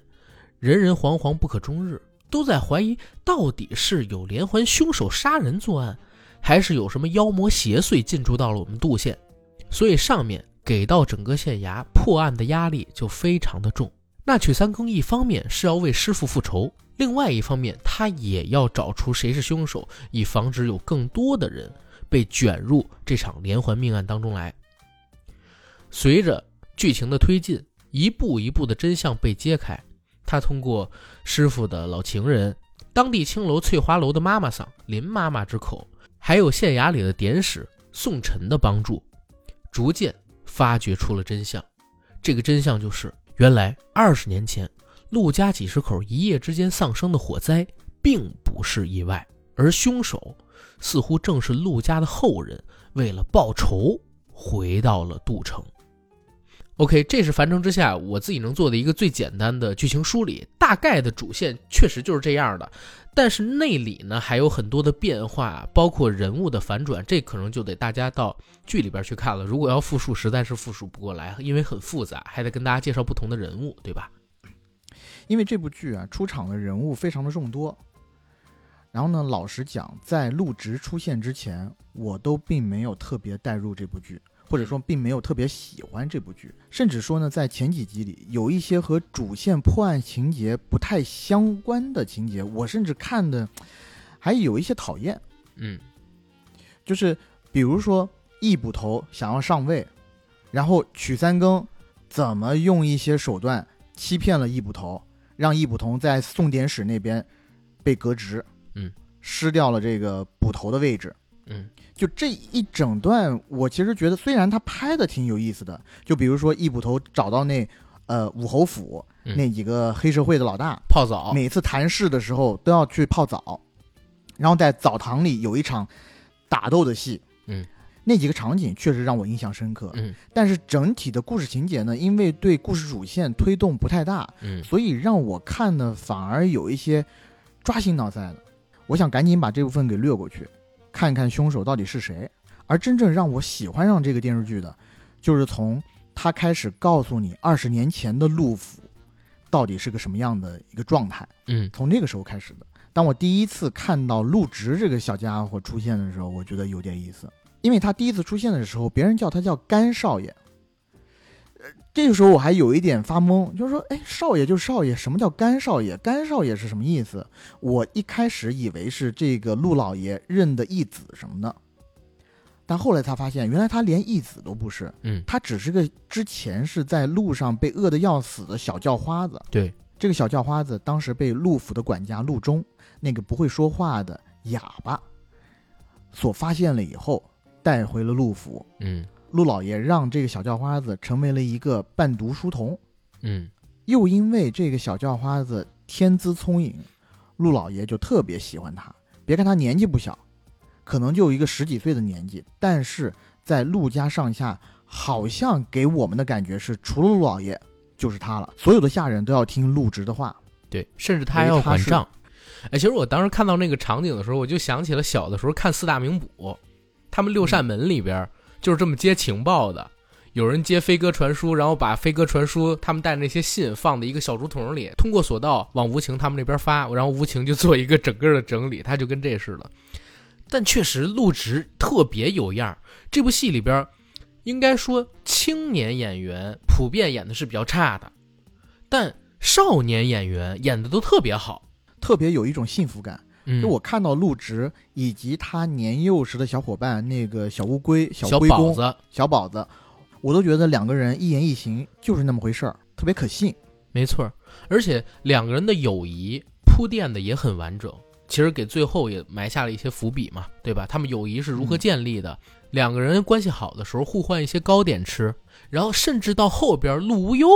人人惶惶不可终日，都在怀疑到底是有连环凶手杀人作案，还是有什么妖魔邪祟进驻到了我们杜县。所以上面给到整个县衙破案的压力就非常的重。那曲三更一方面是要为师傅复仇。另外一方面，他也要找出谁是凶手，以防止有更多的人被卷入这场连环命案当中来。随着剧情的推进，一步一步的真相被揭开。他通过师傅的老情人、当地青楼翠华楼的妈妈桑林妈妈之口，还有县衙里的典史宋晨的帮助，逐渐发掘出了真相。这个真相就是，原来二十年前。陆家几十口一夜之间丧生的火灾，并不是意外，而凶手似乎正是陆家的后人，为了报仇回到了杜城。OK，这是樊城之下我自己能做的一个最简单的剧情梳理，大概的主线确实就是这样的，但是内里呢还有很多的变化，包括人物的反转，这可能就得大家到剧里边去看了。如果要复述，实在是复述不过来，因为很复杂，还得跟大家介绍不同的人物，对吧？因为这部剧啊，出场的人物非常的众多，然后呢，老实讲，在陆直出现之前，我都并没有特别带入这部剧，或者说并没有特别喜欢这部剧，甚至说呢，在前几集里有一些和主线破案情节不太相关的情节，我甚至看的还有一些讨厌。嗯，就是比如说易捕头想要上位，然后曲三更怎么用一些手段欺骗了易捕头。让易捕头在送典史那边被革职，嗯，失掉了这个捕头的位置，嗯，就这一整段，我其实觉得虽然他拍的挺有意思的，就比如说易捕头找到那呃武侯府那几个黑社会的老大泡澡，每次谈事的时候都要去泡澡，然后在澡堂里有一场打斗的戏，嗯，那几个场景确实让我印象深刻。嗯但是整体的故事情节呢，因为对故事主线推动不太大，嗯所以让我看的反而有一些抓心挠腮的。我想赶紧把这部分给略过去，看看凶手到底是谁。而真正让我喜欢上这个电视剧的，就是从他开始告诉你二十年前的陆府到底是个什么样的一个状态，嗯从那个时候开始的。当我第一次看到陆直这个小家伙出现的时候，我觉得有点意思，因为他第一次出现的时候，别人叫他叫干少爷。呃，这个时候我还有一点发懵，就是说，哎，少爷就是少爷，什么叫干少爷？干少爷是什么意思？我一开始以为是这个陆老爷认的义子什么的，但后来才发现，原来他连义子都不是，嗯，他只是个之前是在路上被饿得要死的小叫花子。对，这个小叫花子当时被陆府的管家陆中那个不会说话的哑巴所发现了以后，带回了陆府。嗯陆老爷让这个小叫花子成为了一个伴读书童，嗯又因为这个小叫花子天资聪颖，陆老爷就特别喜欢他。别看他年纪不小，可能就一个十几岁的年纪，但是在陆家上下，好像给我们的感觉是，除了陆老爷就是他了。所有的下人都要听陆直的话。对，甚至他还要管账。哎，其实我当时看到那个场景的时候，我就想起了小的时候看四大名捕，他们六扇门里边就是这么接情报的。有人接飞鸽传书，然后把飞鸽传书他们带那些信放在一个小竹筒里，通过索道往无情他们那边发，然后无情就做一个整个的整理，他就跟这似的。但确实陆直特别有样儿，这部戏里边应该说青年演员普遍演的是比较差的，但少年演员演的都特别好。特别有一种幸福感，嗯，就我看到陆直以及他年幼时的小伙伴那个小乌龟、小龟公、宝子，小宝子，我都觉得两个人一言一行就是那么回事儿，特别可信。没错儿，而且两个人的友谊铺垫的也很完整，其实给最后也埋下了一些伏笔嘛，对吧？他们友谊是如何嗯建立的？两个人关系好的时候互换一些糕点吃，然后甚至到后边陆无忧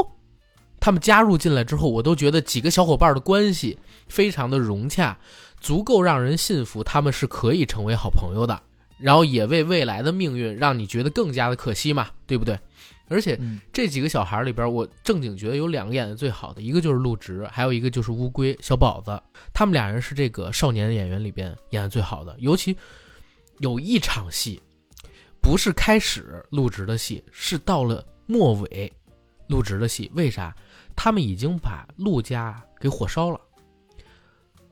他们加入进来之后，我都觉得几个小伙伴的关系非常的融洽，足够让人信服他们是可以成为好朋友的，然后也为未来的命运让你觉得更加的可惜嘛，对不对？而且嗯，这几个小孩里边，我正经觉得有两个演的最好的，一个就是陆直，还有一个就是乌龟小宝子。他们俩人是这个少年演员里边演的最好的。尤其有一场戏，不是开始陆植的戏，是到了末尾陆植的戏。为啥？他们已经把陆家给火烧了，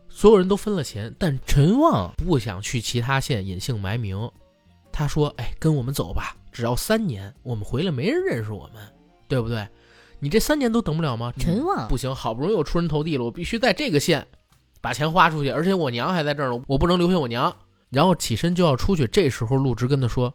所有人都分了钱，但陈旺不想去其他县隐姓埋名。他说：“哎，跟我们走吧，只要三年，我们回来没人认识我们，对不对？你这三年都等不了吗？”陈旺不行，好不容易我出人头地了，我必须在这个县把钱花出去，而且我娘还在这儿呢，我不能留下我娘。然后起身就要出去，这时候陆直跟他说：“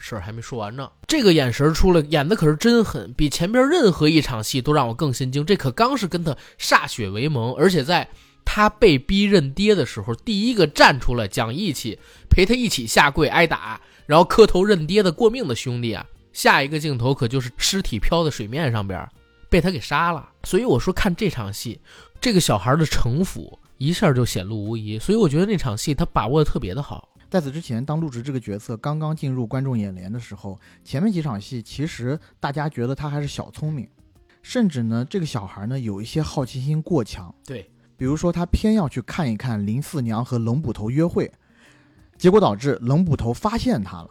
事儿还没说完呢。”这个眼神出来，演的可是真狠，比前边任何一场戏都让我更心惊。这可刚是跟他歃血为盟，而且在他被逼认爹的时候，第一个站出来讲义气，陪他一起下跪挨打，然后磕头认爹的过命的兄弟啊！下一个镜头可就是尸体飘在水面上边，被他给杀了。所以我说看这场戏，这个小孩的城府一下就显露无遗。所以我觉得那场戏他把握的特别的好。在此之前，当陆直这个角色刚刚进入观众眼帘的时候，前面几场戏其实大家觉得他还是小聪明，甚至呢，这个小孩呢有一些好奇心过强，对，比如说他偏要去看一看林四娘和冷捕头约会，结果导致冷捕头发现他了，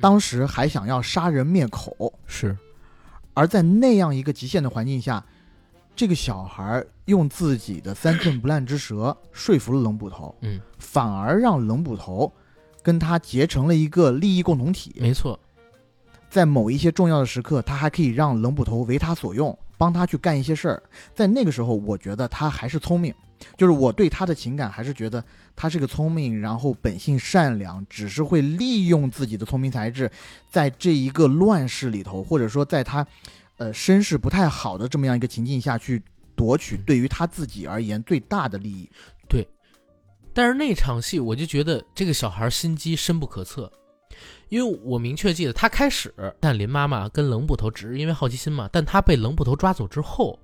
当时还想要杀人灭口，是，而在那样一个极限的环境下，这个小孩用自己的三寸不烂之舌说服了冷捕头，嗯，反而让冷捕头跟他结成了一个利益共同体。没错，在某一些重要的时刻，他还可以让冷捕头为他所用，帮他去干一些事儿。在那个时候，我觉得他还是聪明，就是我对他的情感还是觉得他是个聪明，然后本性善良，只是会利用自己的聪明才智，在这一个乱世里头，或者说在他呃身世不太好的这么样一个情境下去夺取对于他自己而言最大的利益。对但是那场戏我就觉得这个小孩心机深不可测，因为我明确记得他开始但林妈妈跟冷捕头只是因为好奇心嘛，但他被冷捕头抓走之后，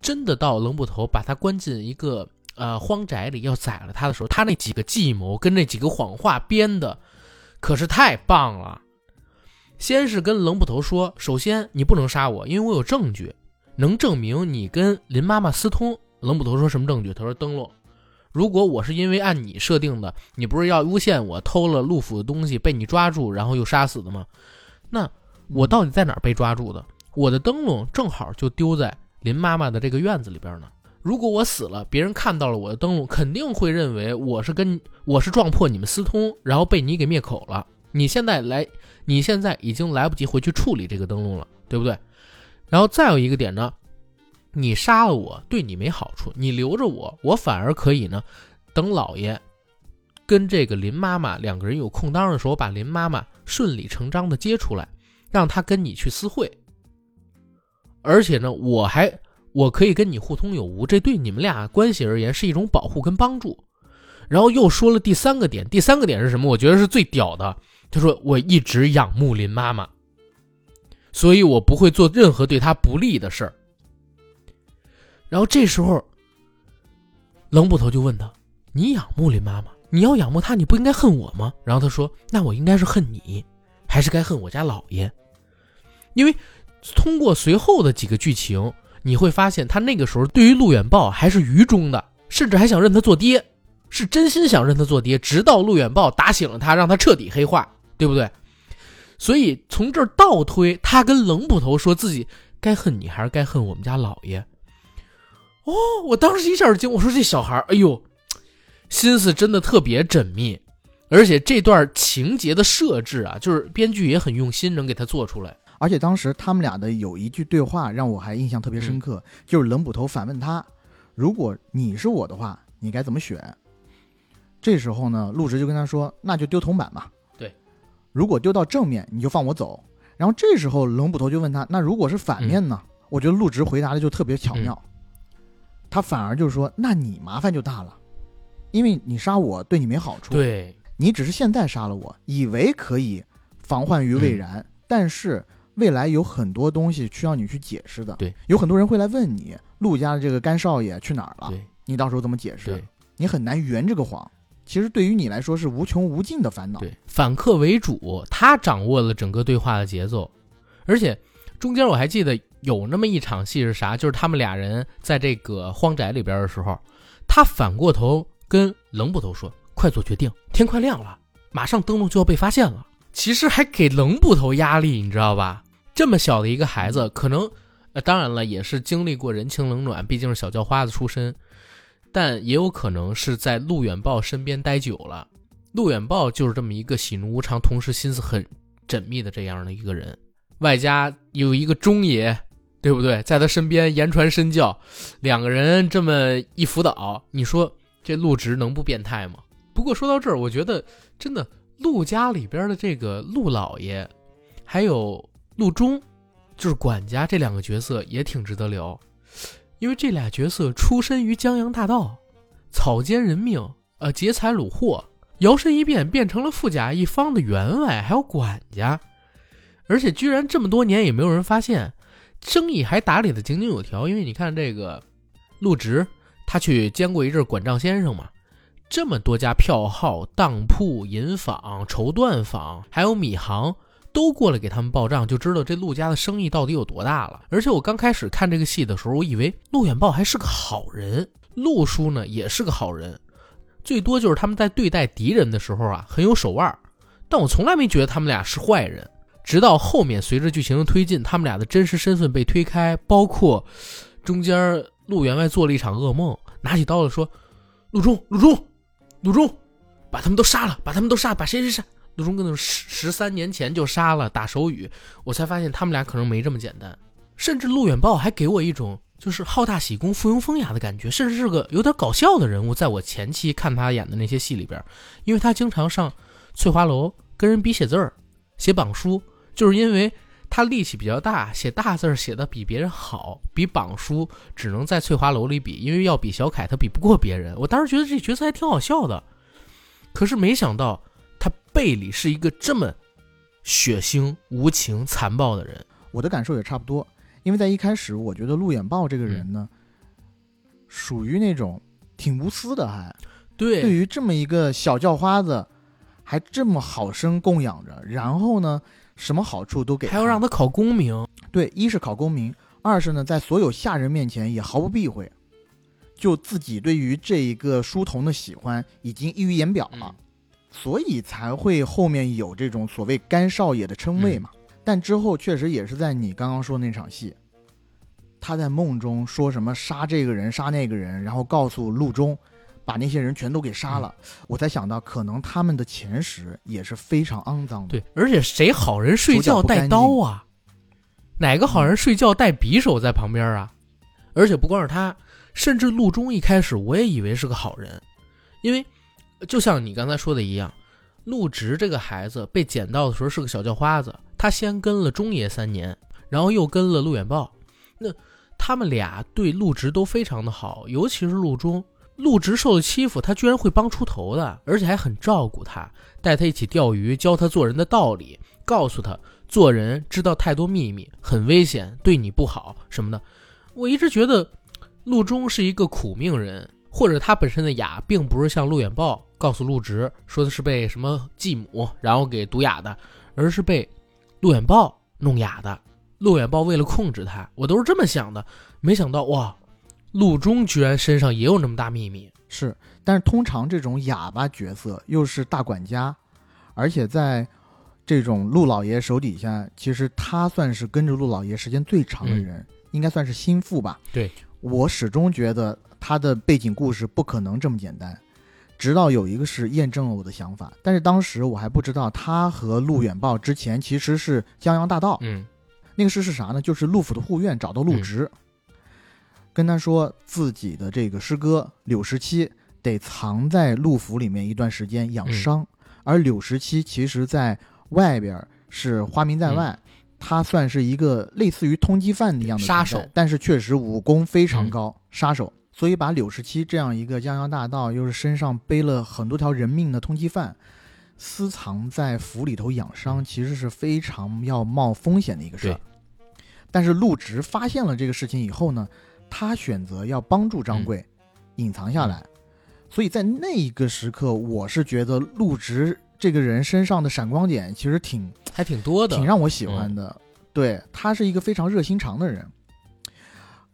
真的到冷捕头把他关进一个呃荒宅里要宰了他的时候，他那几个计谋跟那几个谎话编的，可是太棒了。先是跟冷捕头说，首先你不能杀我，因为我有证据能证明你跟林妈妈私通。冷捕头说什么证据？他说灯笼。如果我是因为按你设定的，你不是要诬陷我偷了陆府的东西被你抓住，然后又杀死的吗？那我到底在哪儿被抓住的？我的灯笼正好就丢在林妈妈的这个院子里边呢。如果我死了，别人看到了我的灯笼，肯定会认为我是跟我是撞破你们私通，然后被你给灭口了。你现在来，你现在已经来不及回去处理这个灯笼了，对不对？然后再有一个点呢。你杀了我，对你没好处；你留着我，我反而可以呢。等老爷跟这个林妈妈两个人有空当的时候，把林妈妈顺理成章的接出来，让她跟你去私会。而且呢，我还我可以跟你互通有无，这对你们俩关系而言是一种保护跟帮助。然后又说了第三个点，第三个点是什么？我觉得是最屌的。他说我一直仰慕林妈妈，所以我不会做任何对她不利的事儿。然后这时候，冷捕头就问他：“你仰慕林妈妈？你要仰慕她，你不应该恨我吗？”然后他说：“那我应该是恨你，还是该恨我家老爷？因为通过随后的几个剧情，你会发现他那个时候对于陆远豹还是愚忠的，甚至还想认他做爹，是真心想认他做爹。直到陆远豹打醒了他，让他彻底黑化，对不对？所以从这儿倒推，他跟冷捕头说自己该恨你，还是该恨我们家老爷？”哦，我当时一下就惊，我说这小孩哎呦，心思真的特别缜密，而且这段情节的设置啊，就是编剧也很用心，能给他做出来。而且当时他们俩的有一句对话让我还印象特别深刻，就是冷捕头反问他：“如果你是我的话，你该怎么选？”这时候呢，陆直就跟他说：“那就丢铜板嘛。”对，如果丢到正面，你就放我走。然后这时候龙捕头就问他：“那如果是反面呢？”我觉得陆直回答的就特别巧妙。他反而就是说，那你麻烦就大了，因为你杀我对你没好处。对，你只是现在杀了我，以为可以防患于未然，但是未来有很多东西需要你去解释的。对，有很多人会来问你，陆家的这个干少爷去哪儿了？你到时候怎么解释？你很难圆这个谎。其实对于你来说是无穷无尽的烦恼。对，反客为主，他掌握了整个对话的节奏，而且中间我还记得。有那么一场戏是啥？就是他们俩人在这个荒宅里边的时候，他反过头跟冷捕头说：“快做决定，天快亮了，马上灯笼就要被发现了。”其实还给冷捕头压力，你知道吧？这么小的一个孩子，可能，呃，当然了，也是经历过人情冷暖，毕竟是小叫花子出身，但也有可能是在陆远豹身边待久了。陆远豹就是这么一个喜怒无常，同时心思很缜密的这样的一个人，外加有一个中爷。对不对？在他身边言传身教，两个人这么一辅导，你说这陆直能不变态吗？不过说到这儿，我觉得真的陆家里边的这个陆老爷，还有陆中，就是管家这两个角色也挺值得聊，因为这俩角色出身于江洋大盗，草菅人命，呃，劫财掳货，摇身一变变成了富甲一方的员外，还有管家，而且居然这么多年也没有人发现。生意还打理的井井有条，因为你看这个陆直，他去兼过一阵管账先生嘛，这么多家票号、当铺、银坊、绸缎坊，还有米行，都过来给他们报账，就知道这陆家的生意到底有多大了。而且我刚开始看这个戏的时候，我以为陆远豹还是个好人，陆叔呢也是个好人，最多就是他们在对待敌人的时候啊很有手腕，但我从来没觉得他们俩是坏人。直到后面随着剧情的推进，他们俩的真实身份被推开，包括中间陆员外做了一场噩梦，拿起刀子说：“陆中，陆中，陆中，把他们都杀了，把他们都杀，把谁谁杀。”陆中跟他说：“十十三年前就杀了，打手语。”我才发现他们俩可能没这么简单。甚至陆远豹还给我一种就是好大喜功、附庸风雅的感觉，甚至是个有点搞笑的人物。在我前期看他演的那些戏里边，因为他经常上翠华楼跟人比写字儿、写榜书。就是因为他力气比较大，写大字写的比别人好，比榜书只能在翠华楼里比，因为要比小凯他比不过别人。我当时觉得这角色还挺好笑的，可是没想到他背里是一个这么血腥、无情、残暴的人。我的感受也差不多，因为在一开始我觉得陆远豹这个人呢，属于那种挺无私的，还对，对于这么一个小叫花子。还这么好生供养着，然后呢，什么好处都给，还要让他考功名。对，一是考功名，二是呢，在所有下人面前也毫不避讳，就自己对于这一个书童的喜欢已经溢于言表了，所以才会后面有这种所谓干少爷的称谓嘛。但之后确实也是在你刚刚说那场戏，他在梦中说什么杀这个人杀那个人，然后告诉陆中。把那些人全都给杀了，我才想到，可能他们的前十也是非常肮脏的。对，而且谁好人睡觉带刀啊？哪个好人睡觉带匕首在旁边啊？而且不光是他，甚至陆中一开始我也以为是个好人，因为就像你刚才说的一样，陆直这个孩子被捡到的时候是个小叫花子，他先跟了中爷三年，然后又跟了陆远豹，那他们俩对陆直都非常的好，尤其是陆中。陆直受了欺负，他居然会帮出头的，而且还很照顾他，带他一起钓鱼，教他做人的道理，告诉他做人知道太多秘密很危险，对你不好什么的。我一直觉得陆中是一个苦命人，或者他本身的哑，并不是像陆远豹告诉陆直说的是被什么继母然后给毒哑的，而是被陆远豹弄哑的。陆远豹为了控制他，我都是这么想的，没想到哇。陆中居然身上也有那么大秘密，是，但是通常这种哑巴角色又是大管家，而且在这种陆老爷手底下，其实他算是跟着陆老爷时间最长的人，应该算是心腹吧。对我始终觉得他的背景故事不可能这么简单，直到有一个是验证了我的想法，但是当时我还不知道他和陆远豹之前其实是江洋大盗。嗯，那个事是啥呢？就是陆府的护院找到陆直。跟他说自己的这个师哥柳十七得藏在陆府里面一段时间养伤，而柳十七其实在外边是花名在外，他算是一个类似于通缉犯一样的杀手，但是确实武功非常高，杀手。所以把柳十七这样一个江洋大盗，又是身上背了很多条人命的通缉犯，私藏在府里头养伤，其实是非常要冒风险的一个事儿。但是陆直发现了这个事情以后呢？他选择要帮助张贵隐藏下来，所以在那一个时刻，我是觉得陆直这个人身上的闪光点其实挺还挺多的，挺让我喜欢的。对他是一个非常热心肠的人，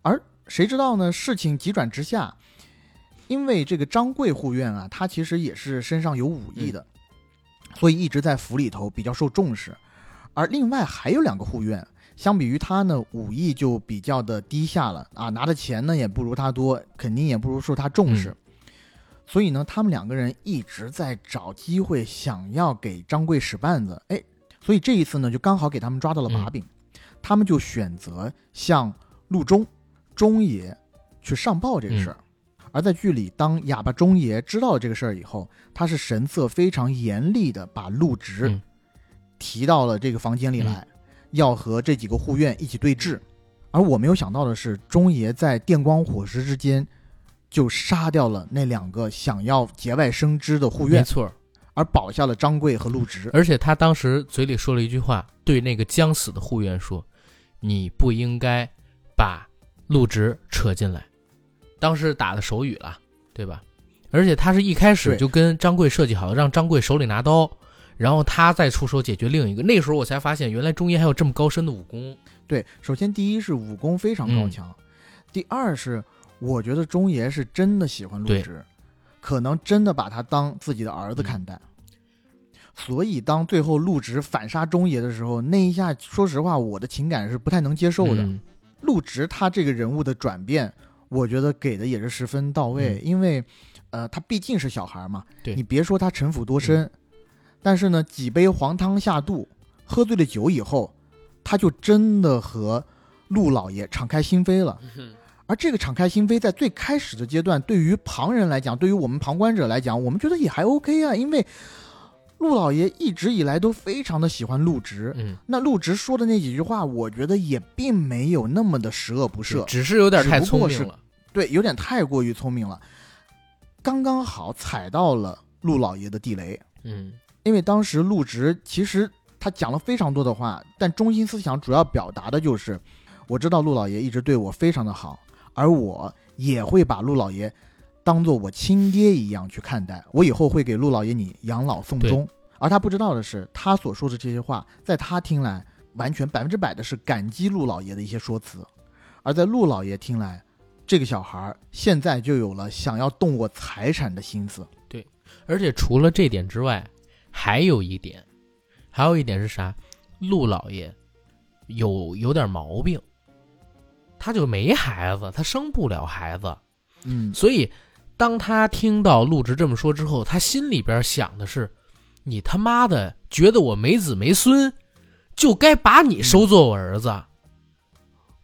而谁知道呢？事情急转直下，因为这个张贵护院啊，他其实也是身上有武艺的，所以一直在府里头比较受重视。而另外还有两个护院。相比于他呢，武艺就比较的低下了啊，拿的钱呢也不如他多，肯定也不如受他重视。所以呢，他们两个人一直在找机会，想要给张贵使绊子。哎，所以这一次呢，就刚好给他们抓到了把柄，他们就选择向陆中中野去上报这个事儿。而在剧里，当哑巴中爷知道了这个事儿以后，他是神色非常严厉的把陆直提到了这个房间里来。要和这几个护院一起对峙，而我没有想到的是，中爷在电光火石之间就杀掉了那两个想要节外生枝的护院，没错，而保下了张贵和陆植。而且他当时嘴里说了一句话，对那个将死的护院说：“你不应该把陆植扯进来。”当时打的手语了，对吧？而且他是一开始就跟张贵设计好，让张贵手里拿刀。然后他再出手解决另一个，那时候我才发现，原来中医还有这么高深的武功。对，首先第一是武功非常高强，第二是我觉得中爷是真的喜欢陆直，可能真的把他当自己的儿子看待。所以当最后陆直反杀中爷的时候，那一下，说实话，我的情感是不太能接受的。陆直他这个人物的转变，我觉得给的也是十分到位，因为，呃，他毕竟是小孩嘛，你别说他城府多深。但是呢，几杯黄汤下肚，喝醉了酒以后，他就真的和陆老爷敞开心扉了。而这个敞开心扉，在最开始的阶段，对于旁人来讲，对于我们旁观者来讲，我们觉得也还 OK 啊。因为陆老爷一直以来都非常的喜欢陆直，嗯，那陆直说的那几句话，我觉得也并没有那么的十恶不赦，只是有点太聪明了，对，有点太过于聪明了，刚刚好踩到了陆老爷的地雷，嗯。因为当时陆直其实他讲了非常多的话，但中心思想主要表达的就是，我知道陆老爷一直对我非常的好，而我也会把陆老爷当做我亲爹一样去看待，我以后会给陆老爷你养老送终。而他不知道的是，他所说的这些话，在他听来，完全百分之百的是感激陆老爷的一些说辞；而在陆老爷听来，这个小孩现在就有了想要动我财产的心思。对而且除了这点之外，还有一点，还有一点是啥？陆老爷有有点毛病，他就没孩子，他生不了孩子，嗯，所以当他听到陆直这么说之后，他心里边想的是：你他妈的觉得我没子没孙，就该把你收做我儿子。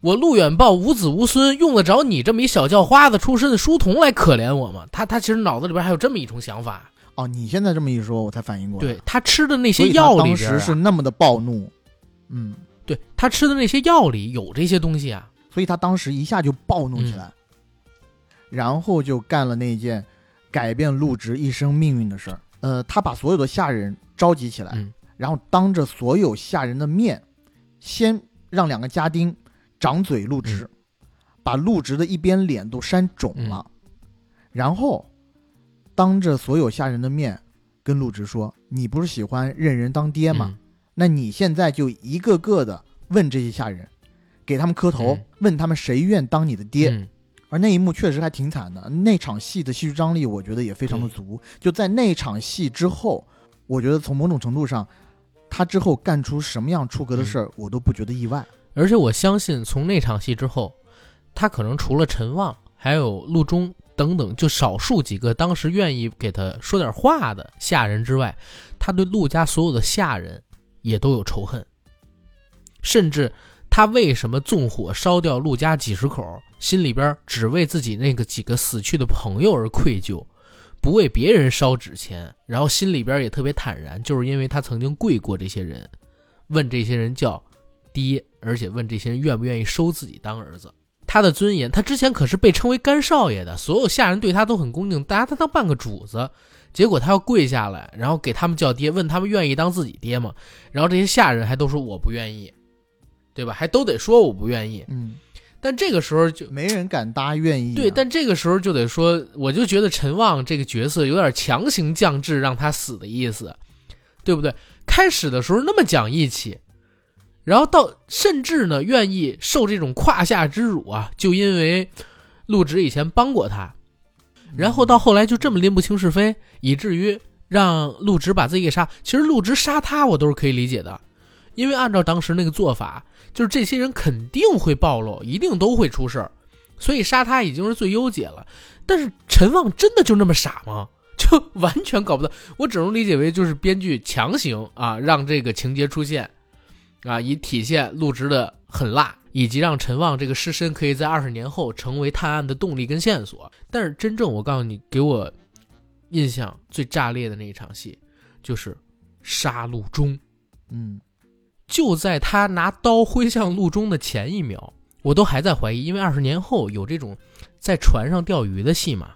我陆远豹无子无孙，用得着你这么一小叫花子出身的书童来可怜我吗？他他其实脑子里边还有这么一重想法。哦，你现在这么一说，我才反应过来。对他吃的那些药里边、啊，时是那么的暴怒，嗯，对他吃的那些药里有这些东西啊。所以他当时一下就暴怒起来，然后就干了那件改变陆植一生命运的事儿。呃，他把所有的下人召集起来，嗯。然后当着所有下人的面，先让两个家丁掌嘴陆直，把陆植的一边脸都扇肿了，然后当着所有下人的面跟陆植说：“你不是喜欢认人当爹吗？嗯。那你现在就一个个的问这些下人，给他们磕头，嗯问他们谁愿当你的爹。嗯而那一幕确实还挺惨的，那场戏的戏剧张力，我觉得也非常的足。就在那场戏之后，我觉得从某种程度上，他之后干出什么样出格的事儿，我都不觉得意外。而且我相信，从那场戏之后，他可能除了陈旺，还有陆中等等，就少数几个当时愿意给他说点话的下人之外，他对陆家所有的下人也都有仇恨，甚至他为什么纵火烧掉陆家几十口，心里边只为自己那个几个死去的朋友而愧疚，不为别人烧纸钱，然后心里边也特别坦然，就是因为他曾经跪过这些人，问这些人叫爹，而且问这些人愿不愿意收自己当儿子。他的尊严，他之前可是被称为干少爷的，所有下人对他都很恭敬，大家他当半个主子。结果他要跪下来，然后给他们叫爹，问他们愿意当自己爹吗？然后这些下人还都说我不愿意，对吧？还都得说我不愿意。嗯，但这个时候就没人敢搭愿意啊、对，但这个时候就得说，我就觉得陈旺这个角色有点强行降智让他死的意思，对不对？开始的时候那么讲义气，然后到甚至呢愿意受这种胯下之辱啊，就因为陆直以前帮过他，然后到后来就这么拎不清是非，以至于让陆直把自己给杀。其实陆直杀他我都是可以理解的，因为按照当时那个做法，就是这些人肯定会暴露，一定都会出事儿，所以杀他已经是最优解了。但是陈旺真的就那么傻吗？就 完全搞不到，我只能理解为就是编剧强行啊让这个情节出现，啊以体现陆直的狠辣，以及让陈旺这个尸身可以在二十年后成为探案的动力跟线索。但是真正我告诉你，给我印象最炸裂的那一场戏，就是杀陆中。嗯，就在他拿刀挥向陆中的前一秒，我都还在怀疑，因为二十年后有这种在船上钓鱼的戏嘛，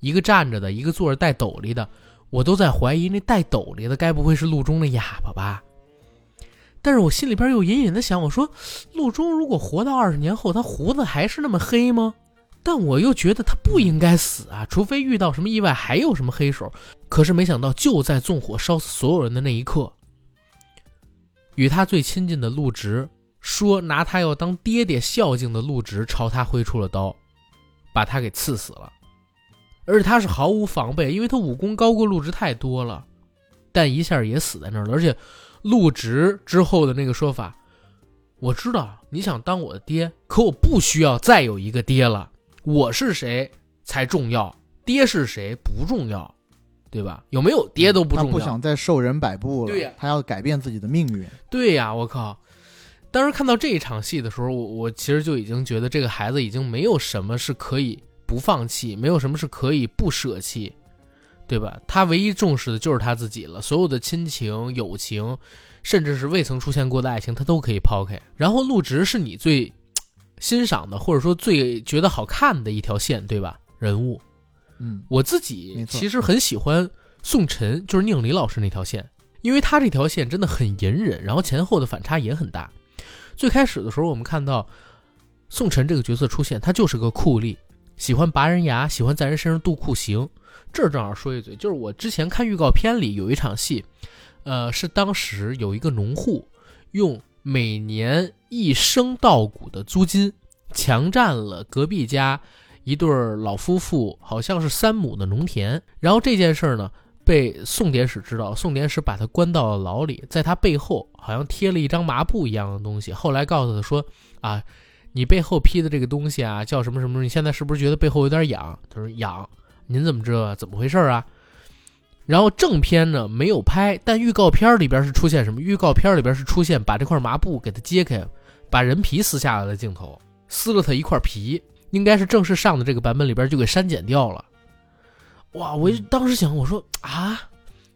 一个站着的，一个坐着戴斗笠的，我都在怀疑那戴斗笠的该不会是陆中的哑巴吧？但是我心里边又隐隐的想，我说陆中如果活到二十年后，他胡子还是那么黑吗？但我又觉得他不应该死啊，除非遇到什么意外，还有什么黑手。可是没想到，就在纵火烧死所有人的那一刻，与他最亲近的陆直说拿他要当爹爹孝敬的陆直朝他挥出了刀，把他给刺死了。而且他是毫无防备，因为他武功高过陆直太多了，但一下也死在那儿了。而且陆直之后的那个说法，我知道你想当我的爹，可我不需要再有一个爹了。我是谁才重要，爹是谁不重要，对吧？有没有爹都不重要。他不想再受人摆布了，对呀他要改变自己的命运。对呀，我靠！当时看到这一场戏的时候，我我其实就已经觉得这个孩子已经没有什么是可以不放弃，没有什么是可以不舍弃，对吧？他唯一重视的就是他自己了，所有的亲情、友情，甚至是未曾出现过的爱情，他都可以抛开。然后陆植是你最欣赏的，或者说最觉得好看的一条线，对吧？人物，嗯，我自己其实很喜欢宋晨，就是宁理老师那条线，因为他这条线真的很隐忍，然后前后的反差也很大。最开始的时候，我们看到宋晨这个角色出现，他就是个酷吏，喜欢拔人牙，喜欢在人身上度酷刑。这儿正好说一嘴，就是我之前看预告片里有一场戏，呃，是当时有一个农户用每年一升稻谷的租金，强占了隔壁家一对老夫妇，好像是三亩的农田。然后这件事儿呢，被宋典史知道，宋典史把他关到了牢里，在他背后好像贴了一张麻布一样的东西。后来告诉他说：“啊，你背后披的这个东西啊，叫什么什么？你现在是不是觉得背后有点痒？”他说：“痒。”您怎么知道？怎么回事啊？然后正片呢没有拍，但预告片里边是出现什么？预告片里边是出现把这块麻布给它揭开，把人皮撕下来的镜头，撕了他一块皮，应该是正式上的这个版本里边就给删减掉了。哇！我当时想，我说啊，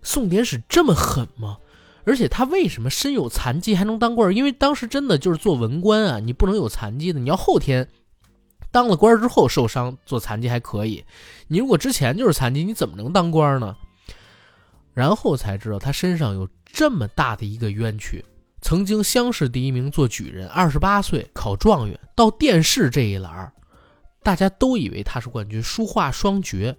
宋典史这么狠吗？而且他为什么身有残疾还能当官？因为当时真的就是做文官啊，你不能有残疾的，你要后天。当了官之后受伤做残疾还可以，你如果之前就是残疾，你怎么能当官呢？然后才知道他身上有这么大的一个冤屈。曾经乡试第一名做举人，二十八岁考状元，到殿试这一栏，大家都以为他是冠军，书画双绝。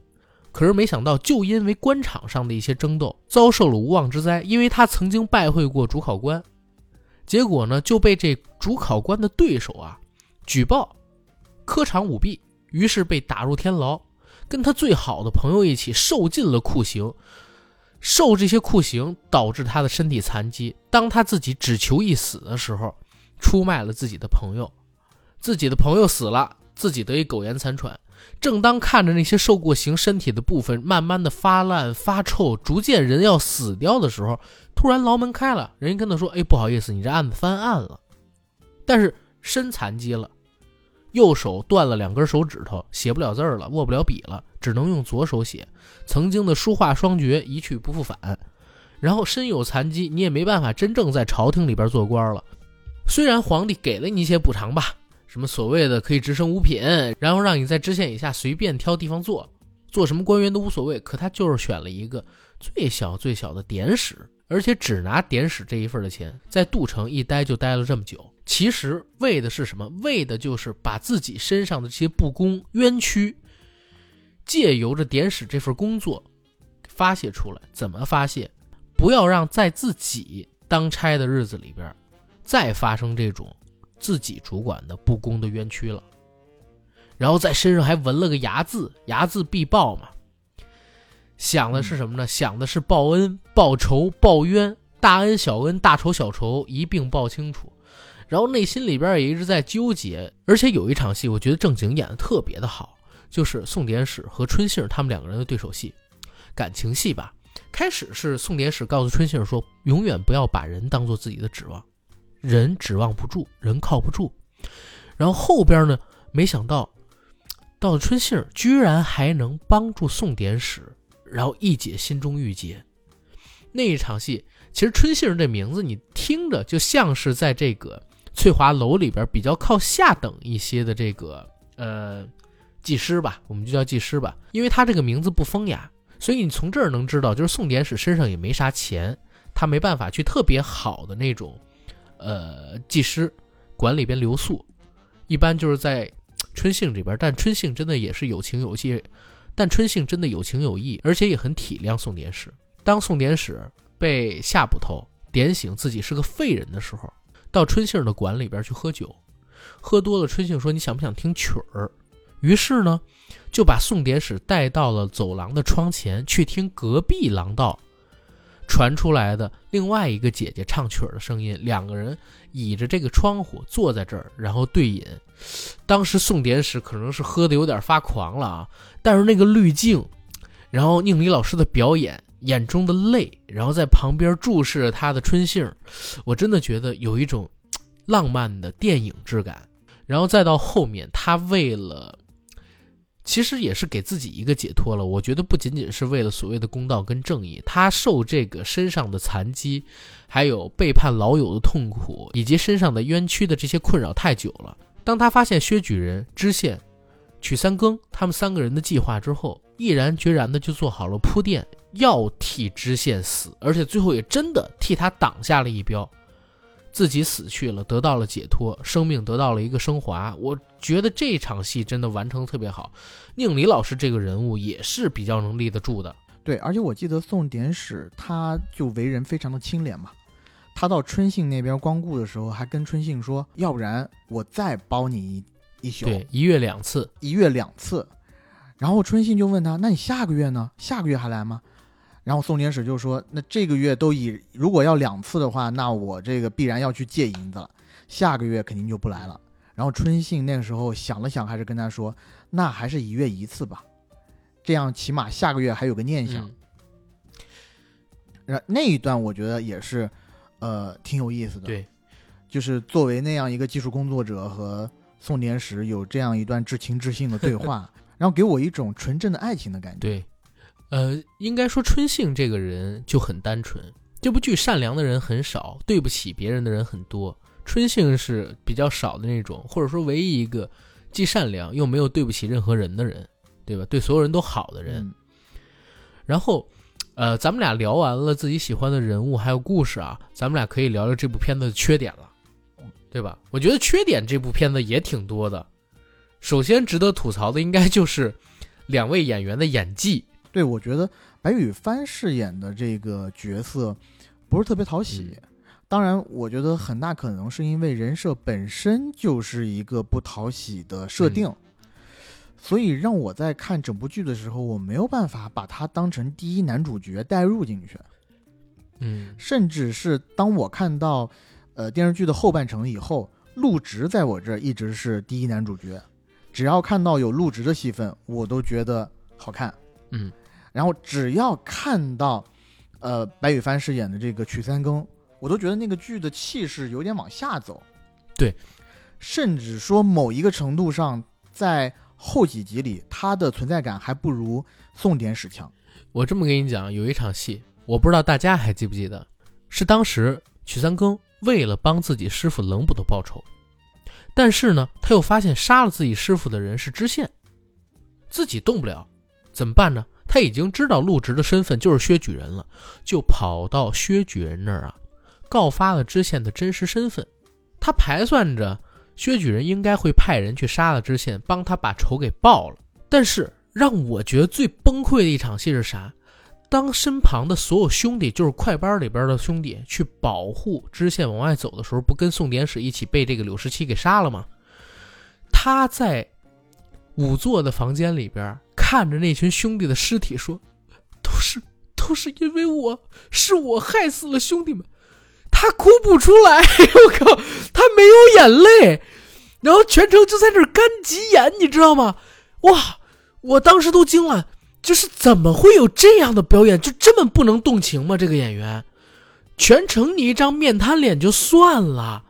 可是没想到，就因为官场上的一些争斗，遭受了无妄之灾。因为他曾经拜会过主考官，结果呢就被这主考官的对手啊举报。科场舞弊，于是被打入天牢，跟他最好的朋友一起受尽了酷刑，受这些酷刑导致他的身体残疾。当他自己只求一死的时候，出卖了自己的朋友，自己的朋友死了，自己得以苟延残喘。正当看着那些受过刑身体的部分慢慢的发烂发臭，逐渐人要死掉的时候，突然牢门开了，人家跟他说：“哎，不好意思，你这案子翻案了。”但是身残疾了。右手断了两根手指头，写不了字了，握不了笔了，只能用左手写。曾经的书画双绝一去不复返，然后身有残疾，你也没办法真正在朝廷里边做官了。虽然皇帝给了你一些补偿吧，什么所谓的可以直升五品，然后让你在知县以下随便挑地方做，做什么官员都无所谓。可他就是选了一个最小最小的典史，而且只拿典史这一份的钱，在杜城一待就待了这么久。其实为的是什么？为的就是把自己身上的这些不公冤屈，借由着典史这份工作发泄出来。怎么发泄？不要让在自己当差的日子里边，再发生这种自己主管的不公的冤屈了。然后在身上还纹了个牙字，睚眦必报嘛。想的是什么呢？想的是报恩、报仇、报冤，大恩小恩、大仇小仇一并报清楚。然后内心里边也一直在纠结，而且有一场戏，我觉得正经演的特别的好，就是宋典史和春杏他们两个人的对手戏，感情戏吧。开始是宋典史告诉春杏说，永远不要把人当做自己的指望，人指望不住，人靠不住。然后后边呢，没想到到了春杏，居然还能帮助宋典史，然后一解心中郁结。那一场戏，其实春杏这名字你听着就像是在这个。翠华楼里边比较靠下等一些的这个呃技师吧，我们就叫技师吧，因为他这个名字不风雅，所以你从这儿能知道，就是宋典史身上也没啥钱，他没办法去特别好的那种呃技师馆里边留宿，一般就是在春杏这边，但春杏真的也是有情有义，但春杏真的有情有义，而且也很体谅宋典史。当宋典史被夏捕头点醒自己是个废人的时候。到春杏的馆里边去喝酒，喝多了，春杏说：“你想不想听曲儿？”于是呢，就把宋典史带到了走廊的窗前，去听隔壁廊道传出来的另外一个姐姐唱曲儿的声音。两个人倚着这个窗户坐在这儿，然后对饮。当时宋典史可能是喝的有点发狂了啊，但是那个滤镜，然后宁理老师的表演。眼中的泪，然后在旁边注视着他的春杏，我真的觉得有一种浪漫的电影质感。然后再到后面，他为了，其实也是给自己一个解脱了。我觉得不仅仅是为了所谓的公道跟正义，他受这个身上的残疾，还有背叛老友的痛苦，以及身上的冤屈的这些困扰太久了。当他发现薛举人、知县、曲三更他们三个人的计划之后，毅然决然的就做好了铺垫。要替知县死，而且最后也真的替他挡下了一镖，自己死去了，得到了解脱，生命得到了一个升华。我觉得这场戏真的完成特别好，宁理老师这个人物也是比较能立得住的。对，而且我记得宋典史他就为人非常的清廉嘛，他到春信那边光顾的时候，还跟春信说，要不然我再包你一一宿，对，一月两次，一月两次。然后春信就问他，那你下个月呢？下个月还来吗？然后宋天使就说，那这个月都以如果要两次的话，那我这个必然要去借银子了，下个月肯定就不来了。然后春信那个时候想了想，还是跟他说，那还是一月一次吧。这样起码下个月还有个念想。那那一段我觉得也是，呃，挺有意思的。对，就是作为那样一个技术工作者和宋典史有这样一段至情至性的对话，然后给我一种纯正的爱情的感觉。对，呃，应该说春杏这个人就很单纯。这部剧善良的人很少，对不起别人的人很多。春杏是比较少的那种，或者说唯一一个既善良又没有对不起任何人的人。对吧？对所有人都好的人。然后，呃，咱们俩聊完了自己喜欢的人物还有故事啊，咱们俩可以聊聊这部片子的缺点了，对吧？我觉得缺点这部片子也挺多的。首先值得吐槽的应该就是两位演员的演技。对，我觉得白羽帆饰演的这个角色不是特别讨喜。当然，我觉得很大可能是因为人设本身就是一个不讨喜的设定。所以让我在看整部剧的时候，我没有办法把他当成第一男主角带入进去。嗯，甚至是当我看到，呃，电视剧的后半程以后，陆植在我这儿一直是第一男主角。只要看到有陆植的戏份，我都觉得好看。嗯，然后只要看到，呃，白羽帆饰演的这个曲三更，我都觉得那个剧的气势有点往下走。对，甚至说某一个程度上，在后几集里，他的存在感还不如宋典史强。我这么跟你讲，有一场戏，我不知道大家还记不记得，是当时曲三更为了帮自己师傅冷捕头报仇，但是呢，他又发现杀了自己师傅的人是知县，自己动不了，怎么办呢？他已经知道陆植的身份就是薛举人了，就跑到薛举人那儿啊，告发了知县的真实身份。他盘算着。薛举人应该会派人去杀了知县，帮他把仇给报了。但是让我觉得最崩溃的一场戏是啥？当身旁的所有兄弟，就是快班里边的兄弟，去保护知县往外走的时候，不跟宋典史一起被这个柳十七给杀了吗？他在仵作的房间里边看着那群兄弟的尸体，说：“都是都是因为我，是我害死了兄弟们。”他哭不出来，我靠，他没有眼泪，然后全程就在那干急眼，你知道吗？哇，我当时都惊了，就是怎么会有这样的表演？就这么不能动情吗？这个演员，全程你一张面瘫脸就算了，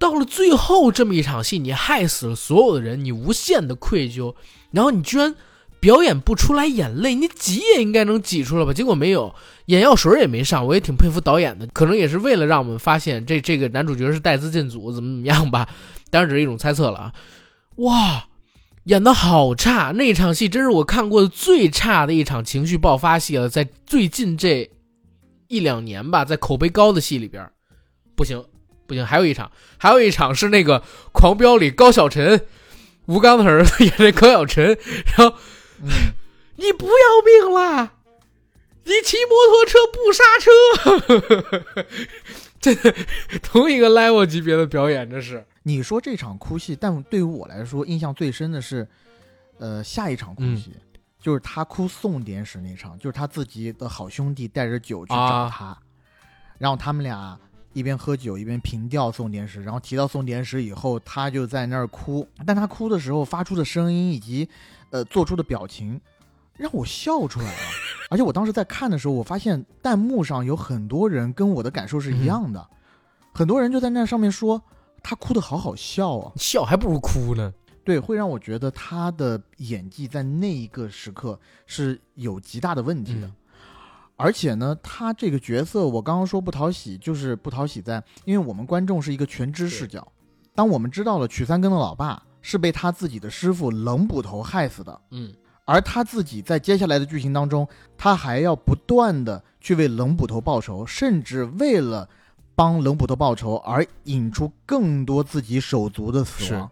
到了最后这么一场戏，你害死了所有的人，你无限的愧疚，然后你居然。表演不出来眼泪，你挤也应该能挤出来吧？结果没有，眼药水也没上。我也挺佩服导演的，可能也是为了让我们发现这这个男主角是带资进组，怎么怎么样吧？当然只是一种猜测了啊！哇，演的好差，那场戏真是我看过的最差的一场情绪爆发戏了，在最近这一两年吧，在口碑高的戏里边，不行不行，还有一场，还有一场是那个《狂飙》里高晓晨，吴刚的儿子演的高晓晨，然后。你不要命啦？你骑摩托车不刹车？这，同一个 level 级别的表演，这是。你说这场哭戏，但对于我来说，印象最深的是，呃，下一场哭戏，就是他哭送典史那场，就是他自己的好兄弟带着酒去找他，然后他们俩一边喝酒一边凭吊送典史，然后提到送典史以后，他就在那儿哭，但他哭的时候发出的声音以及。呃，做出的表情让我笑出来了，而且我当时在看的时候，我发现弹幕上有很多人跟我的感受是一样的，很多人就在那上面说他哭的好好笑啊，笑还不如哭呢。对，会让我觉得他的演技在那一个时刻是有极大的问题的，而且呢，他这个角色我刚刚说不讨喜，就是不讨喜在，因为我们观众是一个全知视角，当我们知道了曲三更的老爸。是被他自己的师傅冷捕头害死的。嗯，而他自己在接下来的剧情当中，他还要不断的去为冷捕头报仇，甚至为了帮冷捕头报仇而引出更多自己手足的死亡，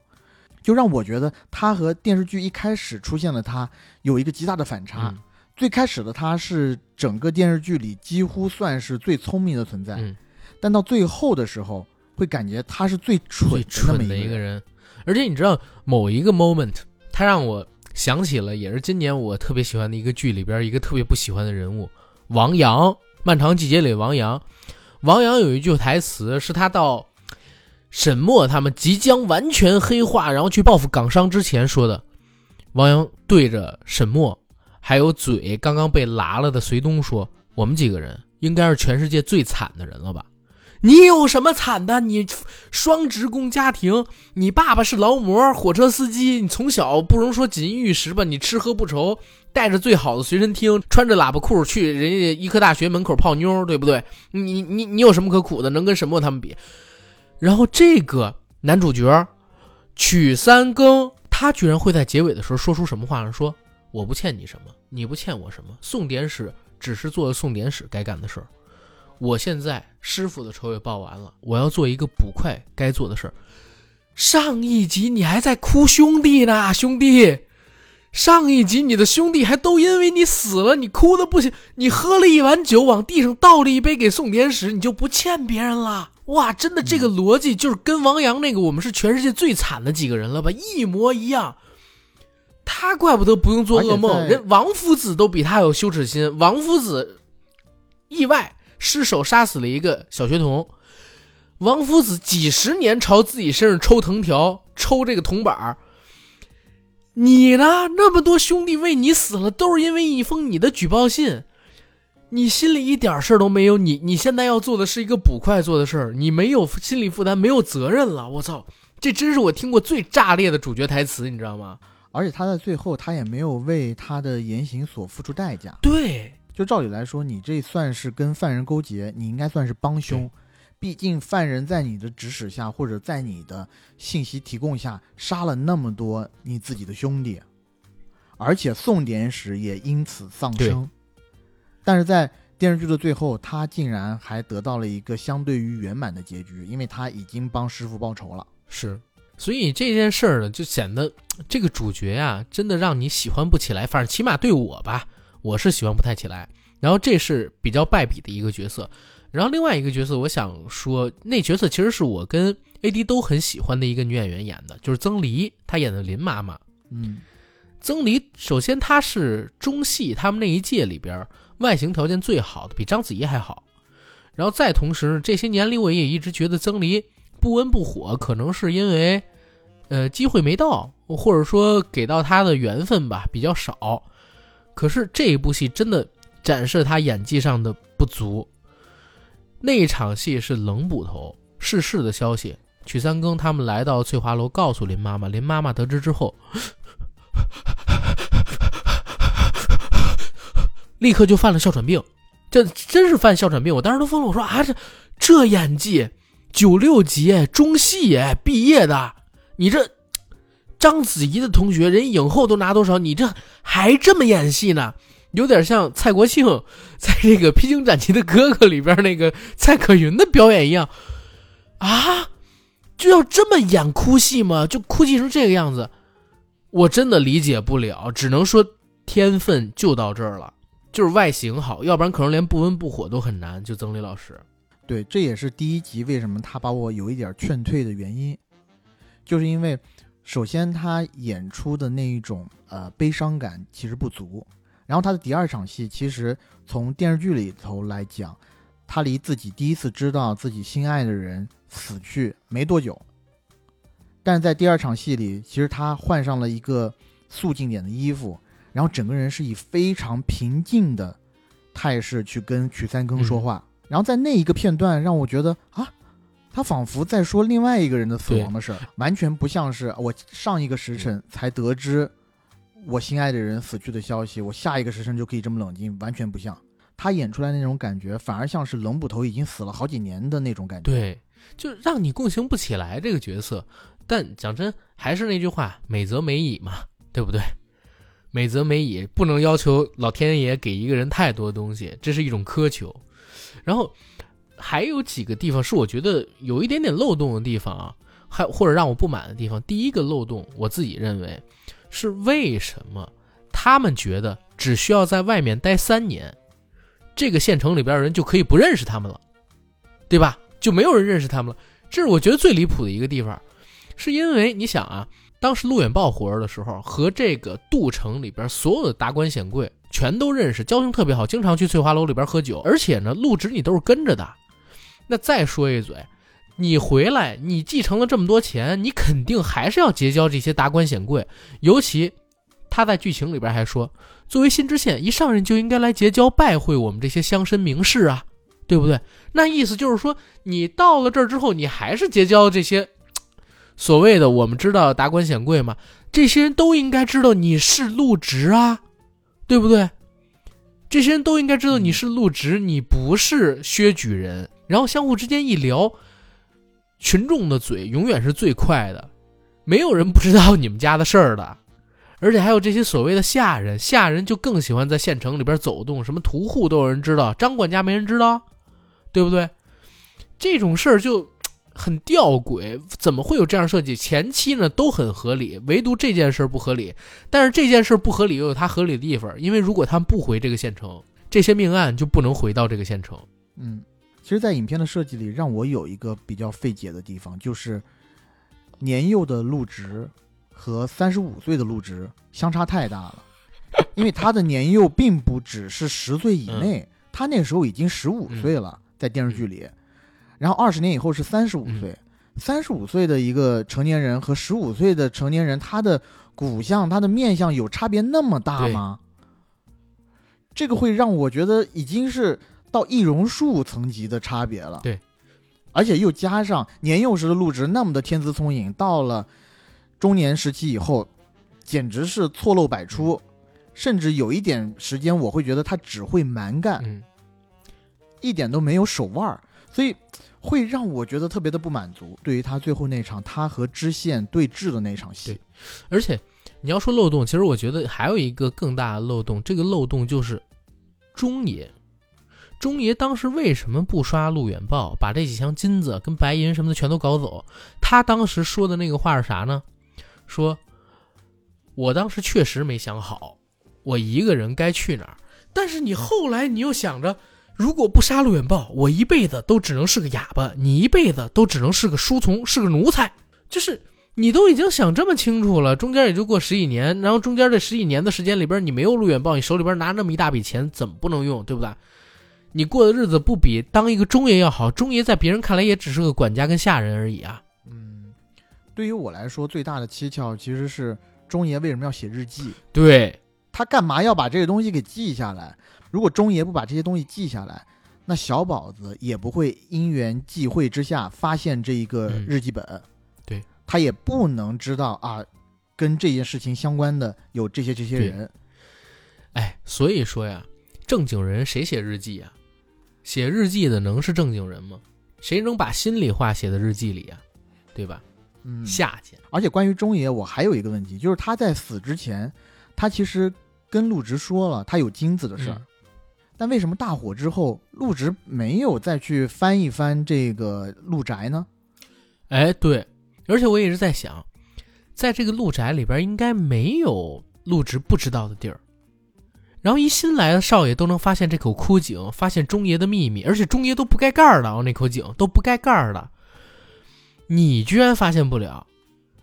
就让我觉得他和电视剧一开始出现的他有一个极大的反差。最开始的他是整个电视剧里几乎算是最聪明的存在，嗯，但到最后的时候，会感觉他是最蠢的那么蠢的一个人。而且你知道某一个 moment，他让我想起了也是今年我特别喜欢的一个剧里边一个特别不喜欢的人物王阳，《漫长季节》里王阳。王阳有一句台词是他到沈墨他们即将完全黑化，然后去报复港商之前说的。王阳对着沈墨还有嘴刚刚被拉了的隋东说：“我们几个人应该是全世界最惨的人了吧？你有什么惨的？你双职工家庭，你爸爸是劳模、火车司机，你从小不容说锦衣玉食吧，你吃喝不愁，带着最好的随身听，穿着喇叭裤去人家医科大学门口泡妞，对不对？你你你有什么可苦的？能跟沈墨他们比？然后这个男主角曲三更，他居然会在结尾的时候说出什么话呢？说我不欠你什么，你不欠我什么，送点史只是做了送点史该干的事儿。我现在师傅的仇也报完了，我要做一个捕快该做的事儿。上一集你还在哭兄弟呢，兄弟。上一集你的兄弟还都因为你死了，你哭的不行。你喝了一碗酒，往地上倒了一杯给宋典史，你就不欠别人了。哇，真的这个逻辑就是跟王阳那个我们是全世界最惨的几个人了吧，一模一样。他怪不得不用做噩梦，人王夫子都比他有羞耻心。王夫子意外失手杀死了一个小学童，王夫子几十年朝自己身上抽藤条，抽这个铜板儿。你呢？那么多兄弟为你死了，都是因为一封你的举报信。你心里一点事儿都没有，你你现在要做的是一个捕快做的事儿，你没有心理负担，没有责任了。我操，这真是我听过最炸裂的主角台词，你知道吗？而且他在最后他也没有为他的言行所付出代价。对，就照理来说，你这算是跟犯人勾结，你应该算是帮凶。毕竟犯人在你的指使下，或者在你的信息提供下，杀了那么多你自己的兄弟，而且宋典史也因此丧生。但是在电视剧的最后，他竟然还得到了一个相对于圆满的结局，因为他已经帮师傅报仇了。是，所以这件事儿呢，就显得这个主角呀、真的让你喜欢不起来。反正起码对我吧，我是喜欢不太起来。然后这是比较败笔的一个角色。然后另外一个角色，我想说，那角色其实是我跟 AD 都很喜欢的一个女演员演的，就是曾黎，她演的林妈妈。嗯，曾黎首先她是中戏他们那一届里边外形条件最好的，比章子怡还好。然后再同时，这些年里我也一直觉得曾黎不温不火，可能是因为呃机会没到，或者说给到她的缘分吧比较少。可是这一部戏真的展示他演技上的不足。那一场戏是冷捕头逝世的消息，曲三更他们来到翠华楼，告诉林妈妈。林妈妈得知之后，立刻就犯了哮喘病，这真是犯哮喘病。我当时都疯了，我说啊，这这演技，九六级中戏毕业的，你这章子怡的同学，人影后都拿多少，你这还这么演戏呢？有点像蔡国庆在这个《披荆斩棘的哥哥》里边那个蔡可云的表演一样啊，就要这么演哭戏吗？就哭泣成这个样子，我真的理解不了，只能说天分就到这儿了，就是外形好，要不然可能连不温不火都很难。就曾黎老师，对，这也是第一集为什么他把我有一点劝退的原因，就是因为首先他演出的那一种呃悲伤感其实不足。然后他的第二场戏，其实从电视剧里头来讲，他离自己第一次知道自己心爱的人死去没多久。但是在第二场戏里，其实他换上了一个肃静点的衣服，然后整个人是以非常平静的态势去跟曲三更说话。然后在那一个片段，让我觉得啊，他仿佛在说另外一个人的死亡的事儿，完全不像是我上一个时辰才得知。我心爱的人死去的消息，我下一个时辰就可以这么冷静，完全不像他演出来那种感觉，反而像是冷捕头已经死了好几年的那种感觉。对，就让你共情不起来这个角色。但讲真，还是那句话，美则美矣嘛，对不对？美则美矣，不能要求老天爷给一个人太多东西，这是一种苛求。然后还有几个地方是我觉得有一点点漏洞的地方啊，还或者让我不满的地方。第一个漏洞，我自己认为。是为什么他们觉得只需要在外面待三年，这个县城里边的人就可以不认识他们了，对吧？就没有人认识他们了。这是我觉得最离谱的一个地方，是因为你想啊，当时陆远豹活着的时候，和这个杜城里边所有的达官显贵全都认识，交情特别好，经常去翠华楼里边喝酒，而且呢，陆直你都是跟着的。那再说一嘴，你回来，你继承了这么多钱，你肯定还是要结交这些达官显贵，尤其他在剧情里边还说，作为新知县，一上任就应该来结交拜会我们这些乡绅名士啊。对不对？那意思就是说，你到了这儿之后，你还是结交这些所谓的我们知道达官显贵嘛？这些人都应该知道你是陆直啊，对不对？这些人都应该知道你是陆直，你不是薛举人。然后相互之间一聊，群众的嘴永远是最快的，没有人不知道你们家的事儿的。而且还有这些所谓的下人，下人就更喜欢在县城里边走动，什么屠户都有人知道，张管家没人知道。对不对？这种事儿就很吊诡，怎么会有这样设计？前期呢都很合理，唯独这件事不合理。但是这件事不合理又有它合理的地方，因为如果他们不回这个县城，这些命案就不能回到这个县城。嗯，其实，在影片的设计里，让我有一个比较费解的地方，就是年幼的陆植和三十五岁的陆植相差太大了，因为他的年幼并不只是十岁以内，他那时候已经十五岁了。在电视剧里，然后二十年以后是三十五岁，三十五岁的一个成年人和十五岁的成年人，他的骨相、他的面相有差别那么大吗？这个会让我觉得已经是到易容术层级的差别了。对，而且又加上年幼时的陆直那么的天资聪颖，到了中年时期以后，简直是错漏百出，甚至有一点时间我会觉得他只会蛮干。一点都没有手腕儿，所以会让我觉得特别的不满足。对于他最后那场他和知县对峙的那场戏，对，而且你要说漏洞，其实我觉得还有一个更大的漏洞。这个漏洞就是钟爷，钟爷当时为什么不刷陆远豹，把这几箱金子跟白银什么的全都搞走？他当时说的那个话是啥呢？说，我当时确实没想好，我一个人该去哪儿。但是你后来你又想着。如果不杀陆远豹，我一辈子都只能是个哑巴，你一辈子都只能是个书从，是个奴才。就是你都已经想这么清楚了，中间也就过十几年，然后中间这十几年的时间里边，你没有陆远豹，你手里边拿那么一大笔钱，怎么不能用，对不对？你过的日子不比当一个中爷要好，中爷在别人看来也只是个管家跟下人而已啊。嗯，对于我来说，最大的蹊跷其实是中爷为什么要写日记？对他干嘛要把这个东西给记下来？如果中爷不把这些东西记下来，那小宝子也不会因缘际会之下发现这一个日记本，对他也不能知道啊，跟这件事情相关的有这些这些人。哎，所以说呀，正经人谁写日记呀？写日记的能是正经人吗？谁能把心里话写在日记里啊？对吧？嗯，下贱。而且关于中野，我还有一个问题，就是他在死之前，他其实跟陆直说了他有金子的事儿。但为什么大火之后，陆直没有再去翻一翻这个陆宅呢？哎，对，而且我一直在想，在这个陆宅里边应该没有陆直不知道的地儿。然后一新来的少爷都能发现这口枯井，发现中爷的秘密，而且中爷都不盖盖儿的啊，那口井都不盖盖儿的，你居然发现不了？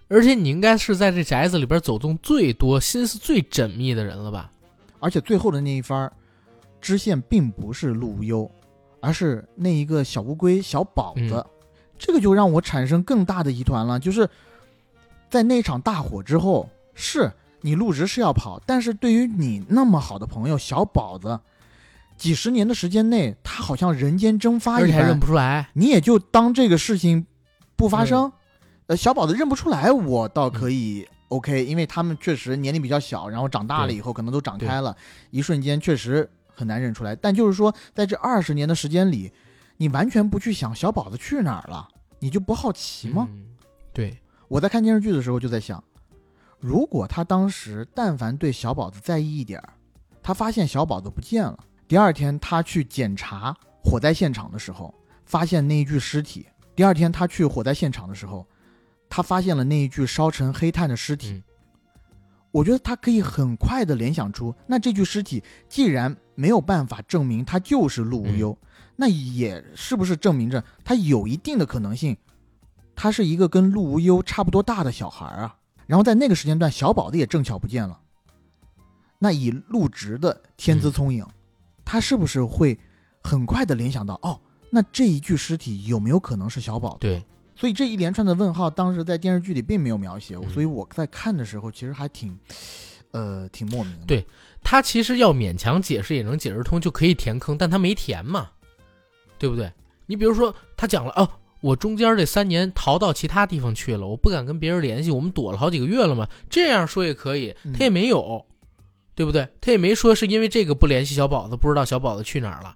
而且你应该是在这宅子里边走动最多、心思最缜密的人了吧？而且最后的那一番。知县并不是陆无忧，而是那一个小乌龟小宝子，这个就让我产生更大的疑团了。就是在那场大火之后，是你入职是要跑，但是对于你那么好的朋友小宝子，几十年的时间内，他好像人间蒸发一般，认不出来，你也就当这个事情不发生。呃，小宝子认不出来，我倒可以 OK，因为他们确实年龄比较小，然后长大了以后可能都长开了，一瞬间确实。很难认出来，但就是说，在这二十年的时间里，你完全不去想小宝子去哪儿了，你就不好奇吗？对，我在看电视剧的时候就在想，如果他当时但凡对小宝子在意一点儿，他发现小宝子不见了，第二天他去检查火灾现场的时候，发现那一具尸体，第二天他去火灾现场的时候，他发现了那一具烧成黑炭的尸体，我觉得他可以很快的联想出，那这具尸体既然没有办法证明他就是陆无忧，那也是不是证明着他有一定的可能性，他是一个跟陆无忧差不多大的小孩啊？然后在那个时间段，小宝子也正巧不见了，那以陆直的天资聪颖，他是不是会很快的联想到，哦，那这一具尸体有没有可能是小宝子？对，所以这一连串的问号，当时在电视剧里并没有描写，嗯所以我在看的时候其实还挺，呃，挺莫名的。对他其实要勉强解释也能解释通，就可以填坑，但他没填嘛，对不对？你比如说他讲了哦，我中间这三年逃到其他地方去了，我不敢跟别人联系，我们躲了好几个月了嘛，这样说也可以，嗯。他也没有，对不对？他也没说是因为这个不联系小宝子，不知道小宝子去哪儿了，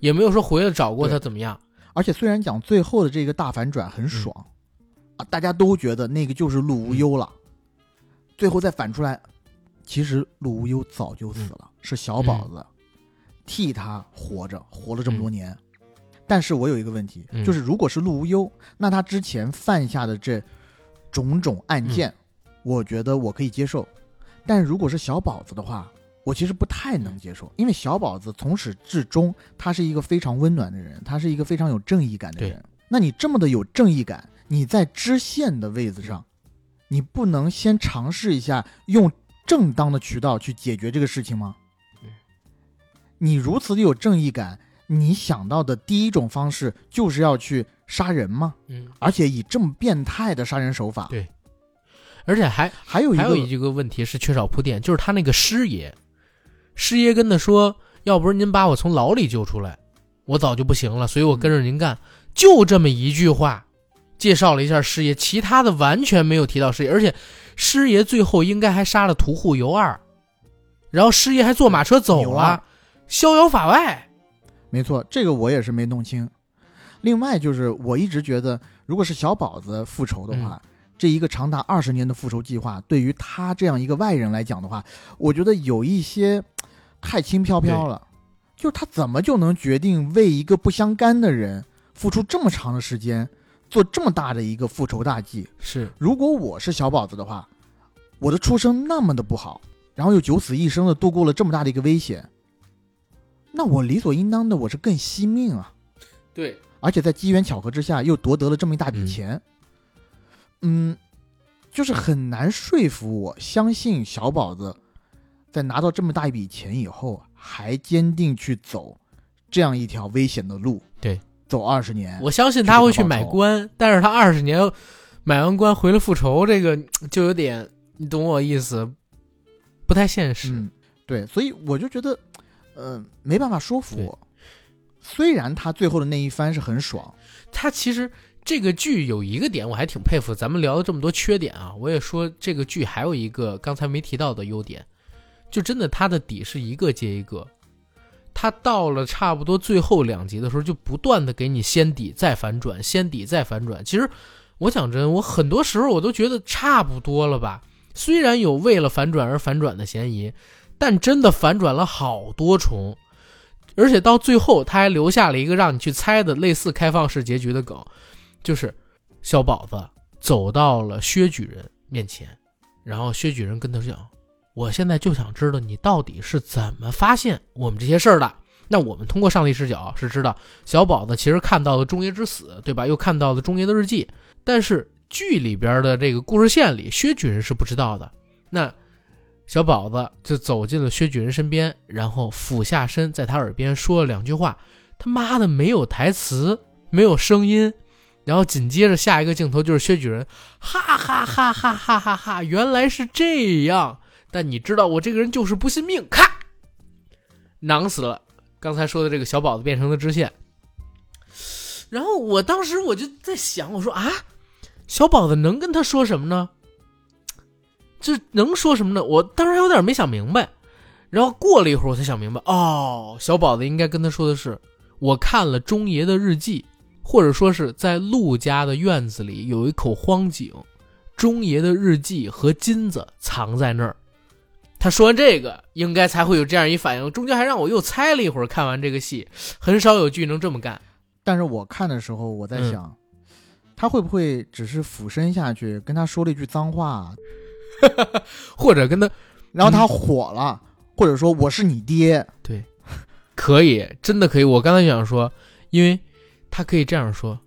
也没有说回来找过他怎么样，而且虽然讲最后的这个大反转很爽，啊，大家都觉得那个就是陆无忧了，最后再反出来，其实陆无忧早就死了，是小宝子替他活着，活了这么多年。但是我有一个问题，嗯就是如果是陆无忧，那他之前犯下的这种种案件，我觉得我可以接受。但如果是小宝子的话，我其实不太能接受，因为小宝子从始至终他是一个非常温暖的人，他是一个非常有正义感的人。那你这么的有正义感，你在知县的位子上，你不能先尝试一下用正当的渠道去解决这个事情吗嗯？你如此的有正义感，你想到的第一种方式就是要去杀人吗？嗯，而且以这么变态的杀人手法，对。而且还还有一个还有一个问题是缺少铺垫，就是他那个师爷，师爷跟他说，要不是您把我从牢里救出来，我早就不行了，所以我跟着您干，就这么一句话，介绍了一下师爷，其他的完全没有提到师爷，而且师爷最后应该还杀了屠户尤二，然后师爷还坐马车走了，逍遥法外。没错，这个我也是没弄清。另外就是，我一直觉得，如果是小宝子复仇的话，这一个长达二十年的复仇计划，对于他这样一个外人来讲的话，我觉得有一些太轻飘飘了。就是他怎么就能决定为一个不相干的人付出这么长的时间，做这么大的一个复仇大计？是，如果我是小宝子的话，我的出生那么的不好，然后又九死一生的度过了这么大的一个危险，那我理所应当的我是更惜命啊！对，而且在机缘巧合之下又夺得了这么一大笔嗯钱，嗯，就是很难说服我相信小宝子在拿到这么大一笔钱以后，还坚定去走这样一条危险的路。对，走二十年，我相信他会去买官，但是他二十年买完官回来复仇，这个就有点，你懂我意思，不太现实。嗯，对，所以我就觉得，呃，没办法说服我。虽然他最后的那一番是很爽，他其实这个剧有一个点我还挺佩服，咱们聊了这么多缺点啊，我也说这个剧还有一个刚才没提到的优点，就真的他的底是一个接一个，他到了差不多最后两集的时候，就不断的给你先底再反转，先底再反转。其实我讲真，我很多时候我都觉得差不多了吧，虽然有为了反转而反转的嫌疑，但真的反转了好多重。而且到最后，他还留下了一个让你去猜的类似开放式结局的梗，就是小宝子走到了薛举人面前，然后薛举人跟他讲：“我现在就想知道你到底是怎么发现我们这些事儿的。”那我们通过上帝视角是知道小宝子其实看到了中爷之死，对吧？又看到了中爷的日记，但是剧里边的这个故事线里，薛举人是不知道的。那小宝子就走进了薛举人身边，然后俯下身，在他耳边说了两句话。他妈的，没有台词，没有声音，然后紧接着下一个镜头就是薛举人，哈哈哈哈哈哈哈！原来是这样，但你知道我这个人就是不信命，咔，囊死了。刚才说的这个小宝子变成了知县。然后我当时我就在想，我说啊，小宝子能跟他说什么呢？这能说什么呢？我当时还有点没想明白，然后过了一会儿我才想明白，哦，小宝子应该跟他说的是，我看了钟爷的日记，或者说是在陆家的院子里有一口荒井，钟爷的日记和金子藏在那儿。他说完这个，应该才会有这样一反应。中间还让我又猜了一会儿，看完这个戏，很少有剧能这么干。但是我看的时候，我在想，他会不会只是俯身下去跟他说了一句脏话，或者跟他然后他火了，或者说我是你爹，对，可以，真的可以。我刚才想说，因为他可以这样说：“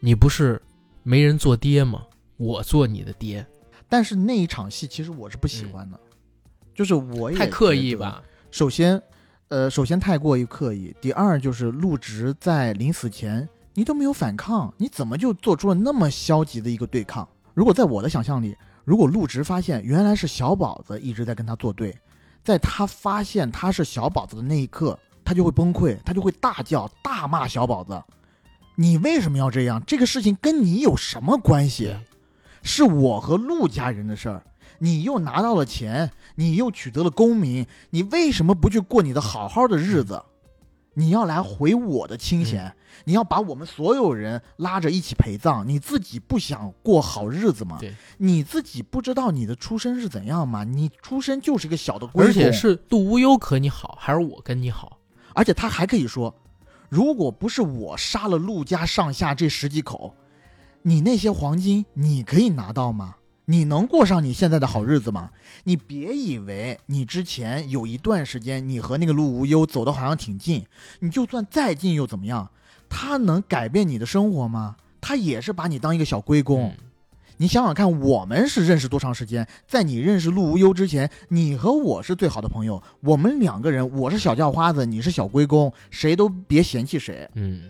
你不是没人做爹吗？我做你的爹。但是那一场戏其实我是不喜欢的，就是我”也太刻意吧？首先，呃，首先太过于刻意。第二就是陆植在临死前，你都没有反抗，你怎么就做出了那么消极的一个对抗？如果在我的想象里，如果陆直发现原来是小宝子一直在跟他作对，在他发现他是小宝子的那一刻，他就会崩溃，他就会大叫大骂小宝子：“你为什么要这样？这个事情跟你有什么关系？是我和陆家人的事儿。”你又拿到了钱，你又取得了功名，你为什么不去过你的好好的日子？你要来回我的清闲，你要把我们所有人拉着一起陪葬，你自己不想过好日子吗对？你自己不知道你的出身是怎样吗？你出身就是一个小的龟而且是杜无忧可你好，还是我跟你好？而且他还可以说，如果不是我杀了陆家上下这十几口，你那些黄金你可以拿到吗？你能过上你现在的好日子吗？你别以为你之前有一段时间你和那个陆无忧走的好像挺近，你就算再近又怎么样？他能改变你的生活吗？他也是把你当一个小龟公。嗯你想想看，我们是认识多长时间？在你认识陆无忧之前，你和我是最好的朋友。我们两个人，我是小叫花子，你是小龟公，谁都别嫌弃谁。嗯，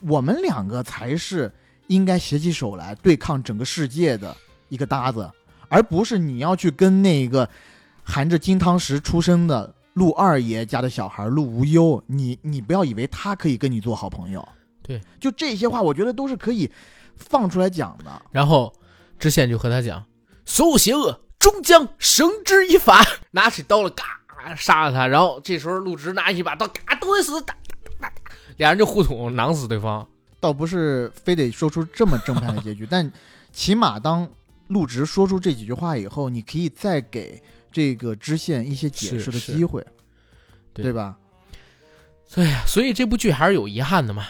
我们两个才是应该携起手来对抗整个世界的一个搭子，而不是你要去跟那个含着金汤匙出生的陆二爷家的小孩陆无忧。你你不要以为他可以跟你做好朋友。对，就这些话，我觉得都是可以放出来讲的。然后知县就和他讲，所有邪恶终将绳之以法，拿起刀了，嘎杀了他。然后这时候陆直拿起一把刀，嘎都得死，打打打，俩人就互捅，囊死对方。倒不是非得说出这么正派的结局，但起码当陆直说出这几句话以后，你可以再给这个支线一些解释的机会，对对吧？哎呀，所以这部剧还是有遗憾的嘛，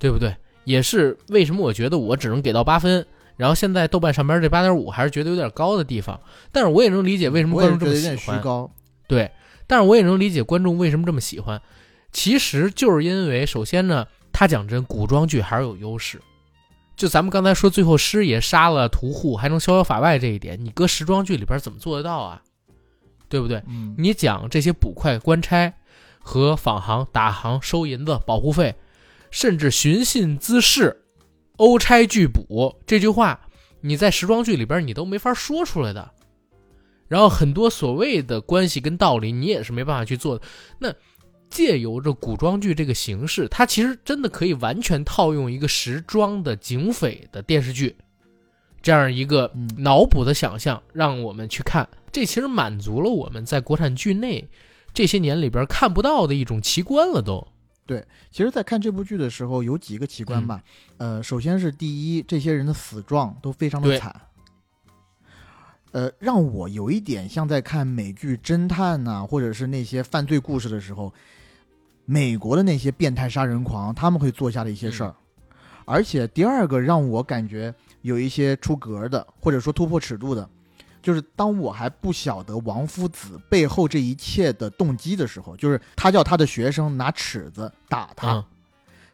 对不对？也是为什么我觉得我只能给到八分，然后现在豆瓣上边这八点五还是觉得有点高的地方。但是我也能理解为什么观众这么喜欢，虚高。对，但是我也能理解观众为什么这么喜欢，其实就是因为首先呢，他讲真，古装剧还是有优势。就咱们刚才说，最后师爷杀了屠户还能逍遥法外这一点，你搁时装剧里边怎么做得到啊？对不对？嗯，你讲这些捕快、官差和访行、打行、收银子、保护费，甚至寻衅滋事、殴差拒捕这句话，你在时装剧里边你都没法说出来的。然后很多所谓的关系跟道理，你也是没办法去做的。那借由着古装剧这个形式，它其实真的可以完全套用一个时装的警匪的电视剧，这样一个嗯脑补的想象，让我们去看。这其实满足了我们在国产剧内这些年里边看不到的一种奇观了都。对其实，在看这部剧的时候，有几个奇观吧。呃，首先是第一，这些人的死状都非常的惨。呃，让我有一点像在看美剧侦探呐、或者是那些犯罪故事的时候，美国的那些变态杀人狂他们会做下的一些事儿。而且第二个让我感觉有一些出格的，或者说突破尺度的，就是当我还不晓得王夫子背后这一切的动机的时候，就是他叫他的学生拿尺子打他，嗯，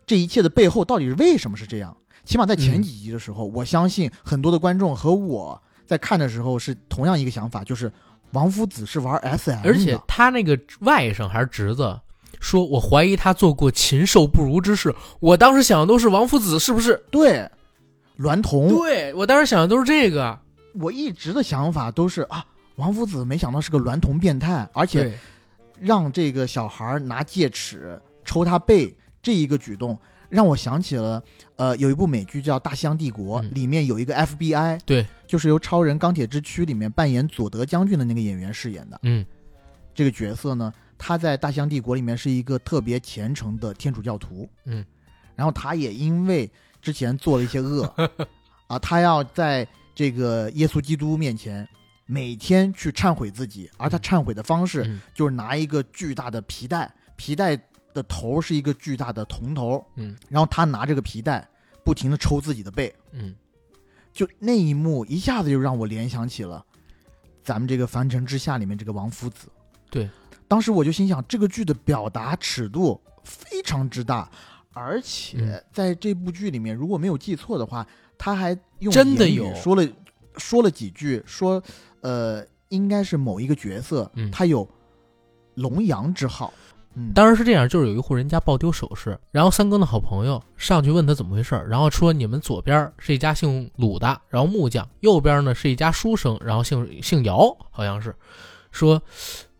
这一切的背后到底是为什么是这样？起码在前嗯几集的时候，我相信很多的观众和我在看的时候是同样一个想法，就是王夫子是玩 SM，而且他那个外甥还是侄子说，我怀疑他做过禽兽不如之事。我当时想的都是王夫子是不是？对娈童，对我当时想的都是这个，我一直的想法都是啊，王夫子没想到是个娈童变态，而且让这个小孩拿戒尺抽他背这一个举动，让我想起了呃有一部美剧叫《大西洋帝国》，嗯。里面有一个 FBI，对，就是由《超人钢铁之躯》里面扮演佐德将军的那个演员饰演的。嗯。这个角色呢，他在《大西洋帝国》里面是一个特别虔诚的天主教徒，嗯，然后他也因为之前做了一些恶。啊，他要在这个耶稣基督面前。每天去忏悔自己，而他忏悔的方式嗯。就是拿一个巨大的皮带，皮带的头是一个巨大的铜头，嗯。然后他拿这个皮带不停的抽自己的背，嗯，就那一幕一下子就让我联想起了咱们这个《凡尘之下》里面这个王夫子。对，当时我就心想，这个剧的表达尺度非常之大，而且嗯。在这部剧里面，如果没有记错的话，他还用真的有。说了说了几句，说呃，应该是某一个角色，嗯。他有龙阳之好。嗯，当然是这样，就是有一户人家爆丢首饰，然后三更的好朋友上去问他怎么回事儿，然后说你们左边是一家姓鲁的，然后木匠，右边呢是一家书生，然后姓姓姚，好像是，说，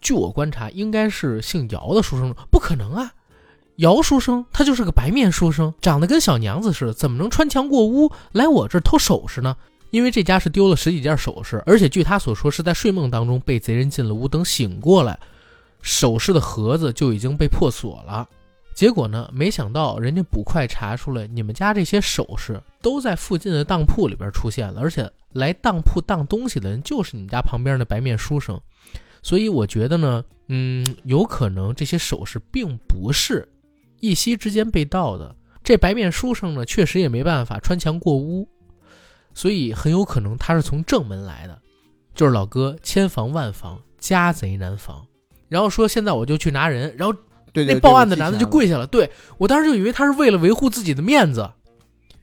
据我观察，应该是姓姚的书生，不可能啊，姚书生他就是个白面书生，长得跟小娘子似的，怎么能穿墙过屋来我这儿偷首饰呢？因为这家是丢了十几件首饰，而且据他所说是在睡梦当中被贼人进了屋，等醒过来。首饰的盒子就已经被破锁了，结果呢，没想到人家捕快查出来，你们家这些首饰都在附近的当铺里边出现了，而且来当铺当东西的人就是你们家旁边的白面书生，所以我觉得呢，嗯，有可能这些首饰并不是一夕之间被盗的，这白面书生呢，确实也没办法穿墙过屋，所以很有可能他是从正门来的，就是老哥千防万防，家贼难防。然后说现在我就去拿人，然后那报案的男的就，跪下了。对我当时就以为他是为了维护自己的面子，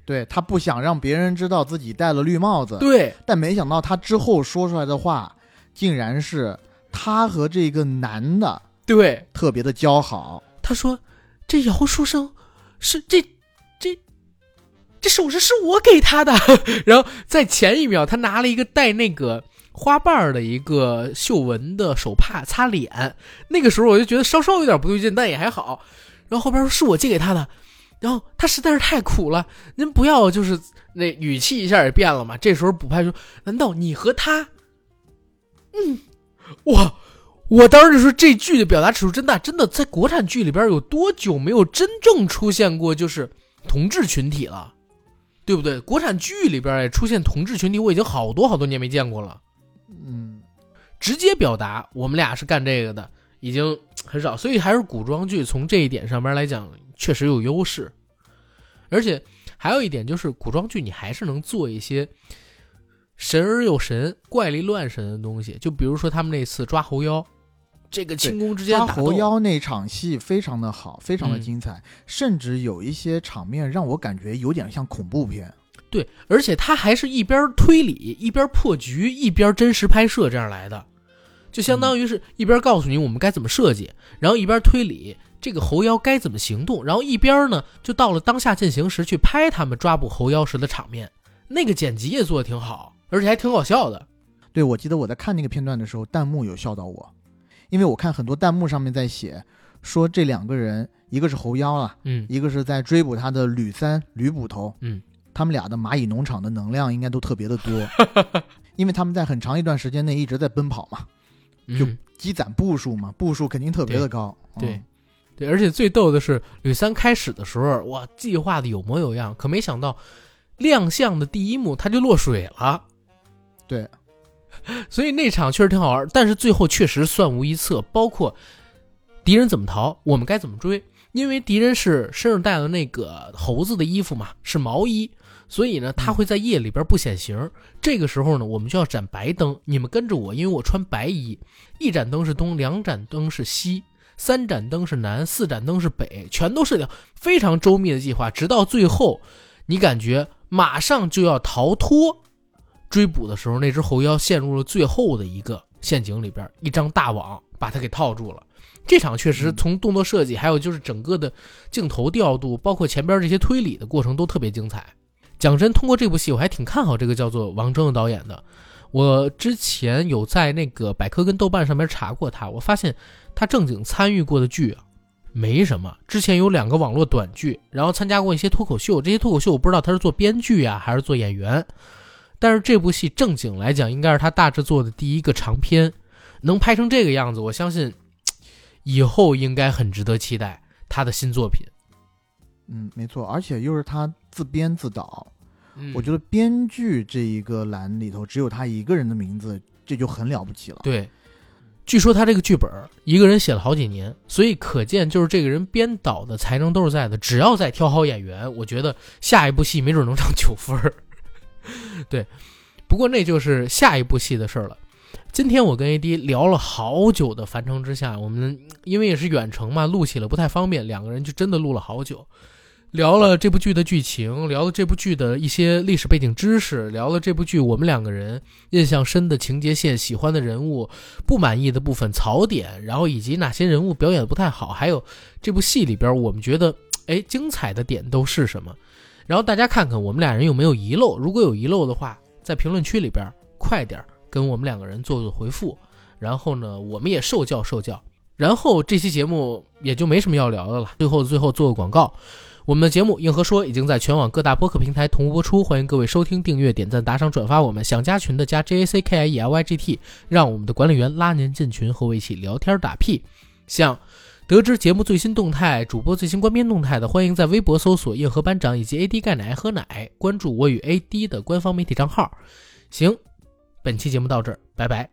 对他不想让别人知道自己戴了绿帽子，对但没想到他之后说出来的话，竟然是他和这个男的对，特别的交好。他说这姚书生是这这这首饰是我给他的，然后在前一秒他拿了一个带那个。花瓣儿的一个绣纹的手帕擦脸，那个时候我就觉得稍稍有点不对劲，但也还好。然后后边说是我借给他的，然后他实在是太苦了，您不要就是那语气一下也变了嘛。这时候补拍说：“难道你和他？”嗯，哇！我当时就说这剧的表达尺度真大，真的在国产剧里边有多久没有真正出现过就是同志群体了，对不对？国产剧里边也出现同志群体，我已经好多好多年没见过了。嗯，直接表达我们俩是干这个的，已经很少，所以还是古装剧从这一点上边来讲确实有优势。而且还有一点就是，古装剧你还是能做一些神而又神、怪力乱神的东西，就比如说他们那次抓猴妖，这个轻功之间抓打斗。猴妖那场戏非常的好，非常的嗯。精彩，甚至有一些场面让我感觉有点像恐怖片。对，而且他还是一边推理一边破局，一边真实拍摄这样来的，就相当于是一边告诉你我们该怎么设计，然后一边推理这个猴妖该怎么行动，然后一边呢就到了当下进行时去拍他们抓捕猴妖时的场面，那个剪辑也做的挺好，而且还挺搞笑的。对，我记得我在看那个片段的时候，弹幕有笑到我，因为我看很多弹幕上面在写说这两个人，一个是猴妖啊，嗯。一个是在追捕他的吕三吕捕头，嗯，他们俩的蚂蚁农场的能量应该都特别的多，因为他们在很长一段时间内一直在奔跑嘛，就嗯积攒步数嘛，步数肯定特别的高。对。嗯。对，而且最逗的是吕三开始的时候哇计划的有模有样，可没想到亮相的第一幕他就落水了。对，所以那场确实挺好玩，但是最后确实算无一策，包括敌人怎么逃，我们该怎么追。因为敌人是身上带了那个猴子的衣服嘛，是毛衣，所以呢，他会在夜里边不显形。这个时候呢，我们就要盏白灯，你们跟着我，因为我穿白衣，一盏灯是东，两盏灯是西，三盏灯是南，四盏灯是北，全都是非常周密的计划。直到最后，你感觉马上就要逃脱。追捕的时候，那只猴妖陷入了最后的一个陷阱里边，一张大网把它给套住了。这场确实从动作设计，还有就是整个的镜头调度，包括前边这些推理的过程都特别精彩。讲真，通过这部戏，我还挺看好这个叫做王峥的导演的。我之前有在那个百科跟豆瓣上面查过他，我发现他正经参与过的剧啊没什么。之前有两个网络短剧，然后参加过一些脱口秀，这些脱口秀我不知道他是做编剧啊还是做演员。但是这部戏正经来讲，应该是他大制作的第一个长片，能拍成这个样子，我相信 以后应该很值得期待他的新作品。嗯，没错，而且又是他自编自导，嗯我觉得编剧这一个栏里头只有他一个人的名字，这就很了不起了。对，据说他这个剧本一个人写了好几年，所以可见就是这个人编导的才能都是在的。只要再挑好演员，我觉得下一部戏没准能上九分儿。对，不过那就是下一部戏的事儿了。今天我跟 AD 聊了好久的《凡城之下》，我们因为也是远程嘛，录起来不太方便，两个人就真的录了好久，聊了这部剧的剧情，聊了这部剧的一些历史背景知识，聊了这部剧我们两个人印象深的情节线、喜欢的人物、不满意的部分、槽点，然后以及哪些人物表演的不太好，还有这部戏里边我们觉得哎精彩的点都是什么。然后大家看看我们俩人有没有遗漏，如果有遗漏的话，在评论区里边快点跟我们两个人做做回复。然后呢，我们也受教受教。然后这期节目也就没什么要聊的了。最后最后做个广告，我们的节目《硬核说》已经在全网各大播客平台同步播出，欢迎各位收听、订阅、点赞、打赏、转发。我们想加群的加 J A C K I E L Y G T，让我们的管理员拉您进群，和我一起聊天打屁。像。得知节目最新动态、主播最新官编动态的，欢迎在微博搜索“硬核班长”以及 “AD 钙奶喝奶”，关注我与 AD 的官方媒体账号。行，本期节目到这儿，拜拜。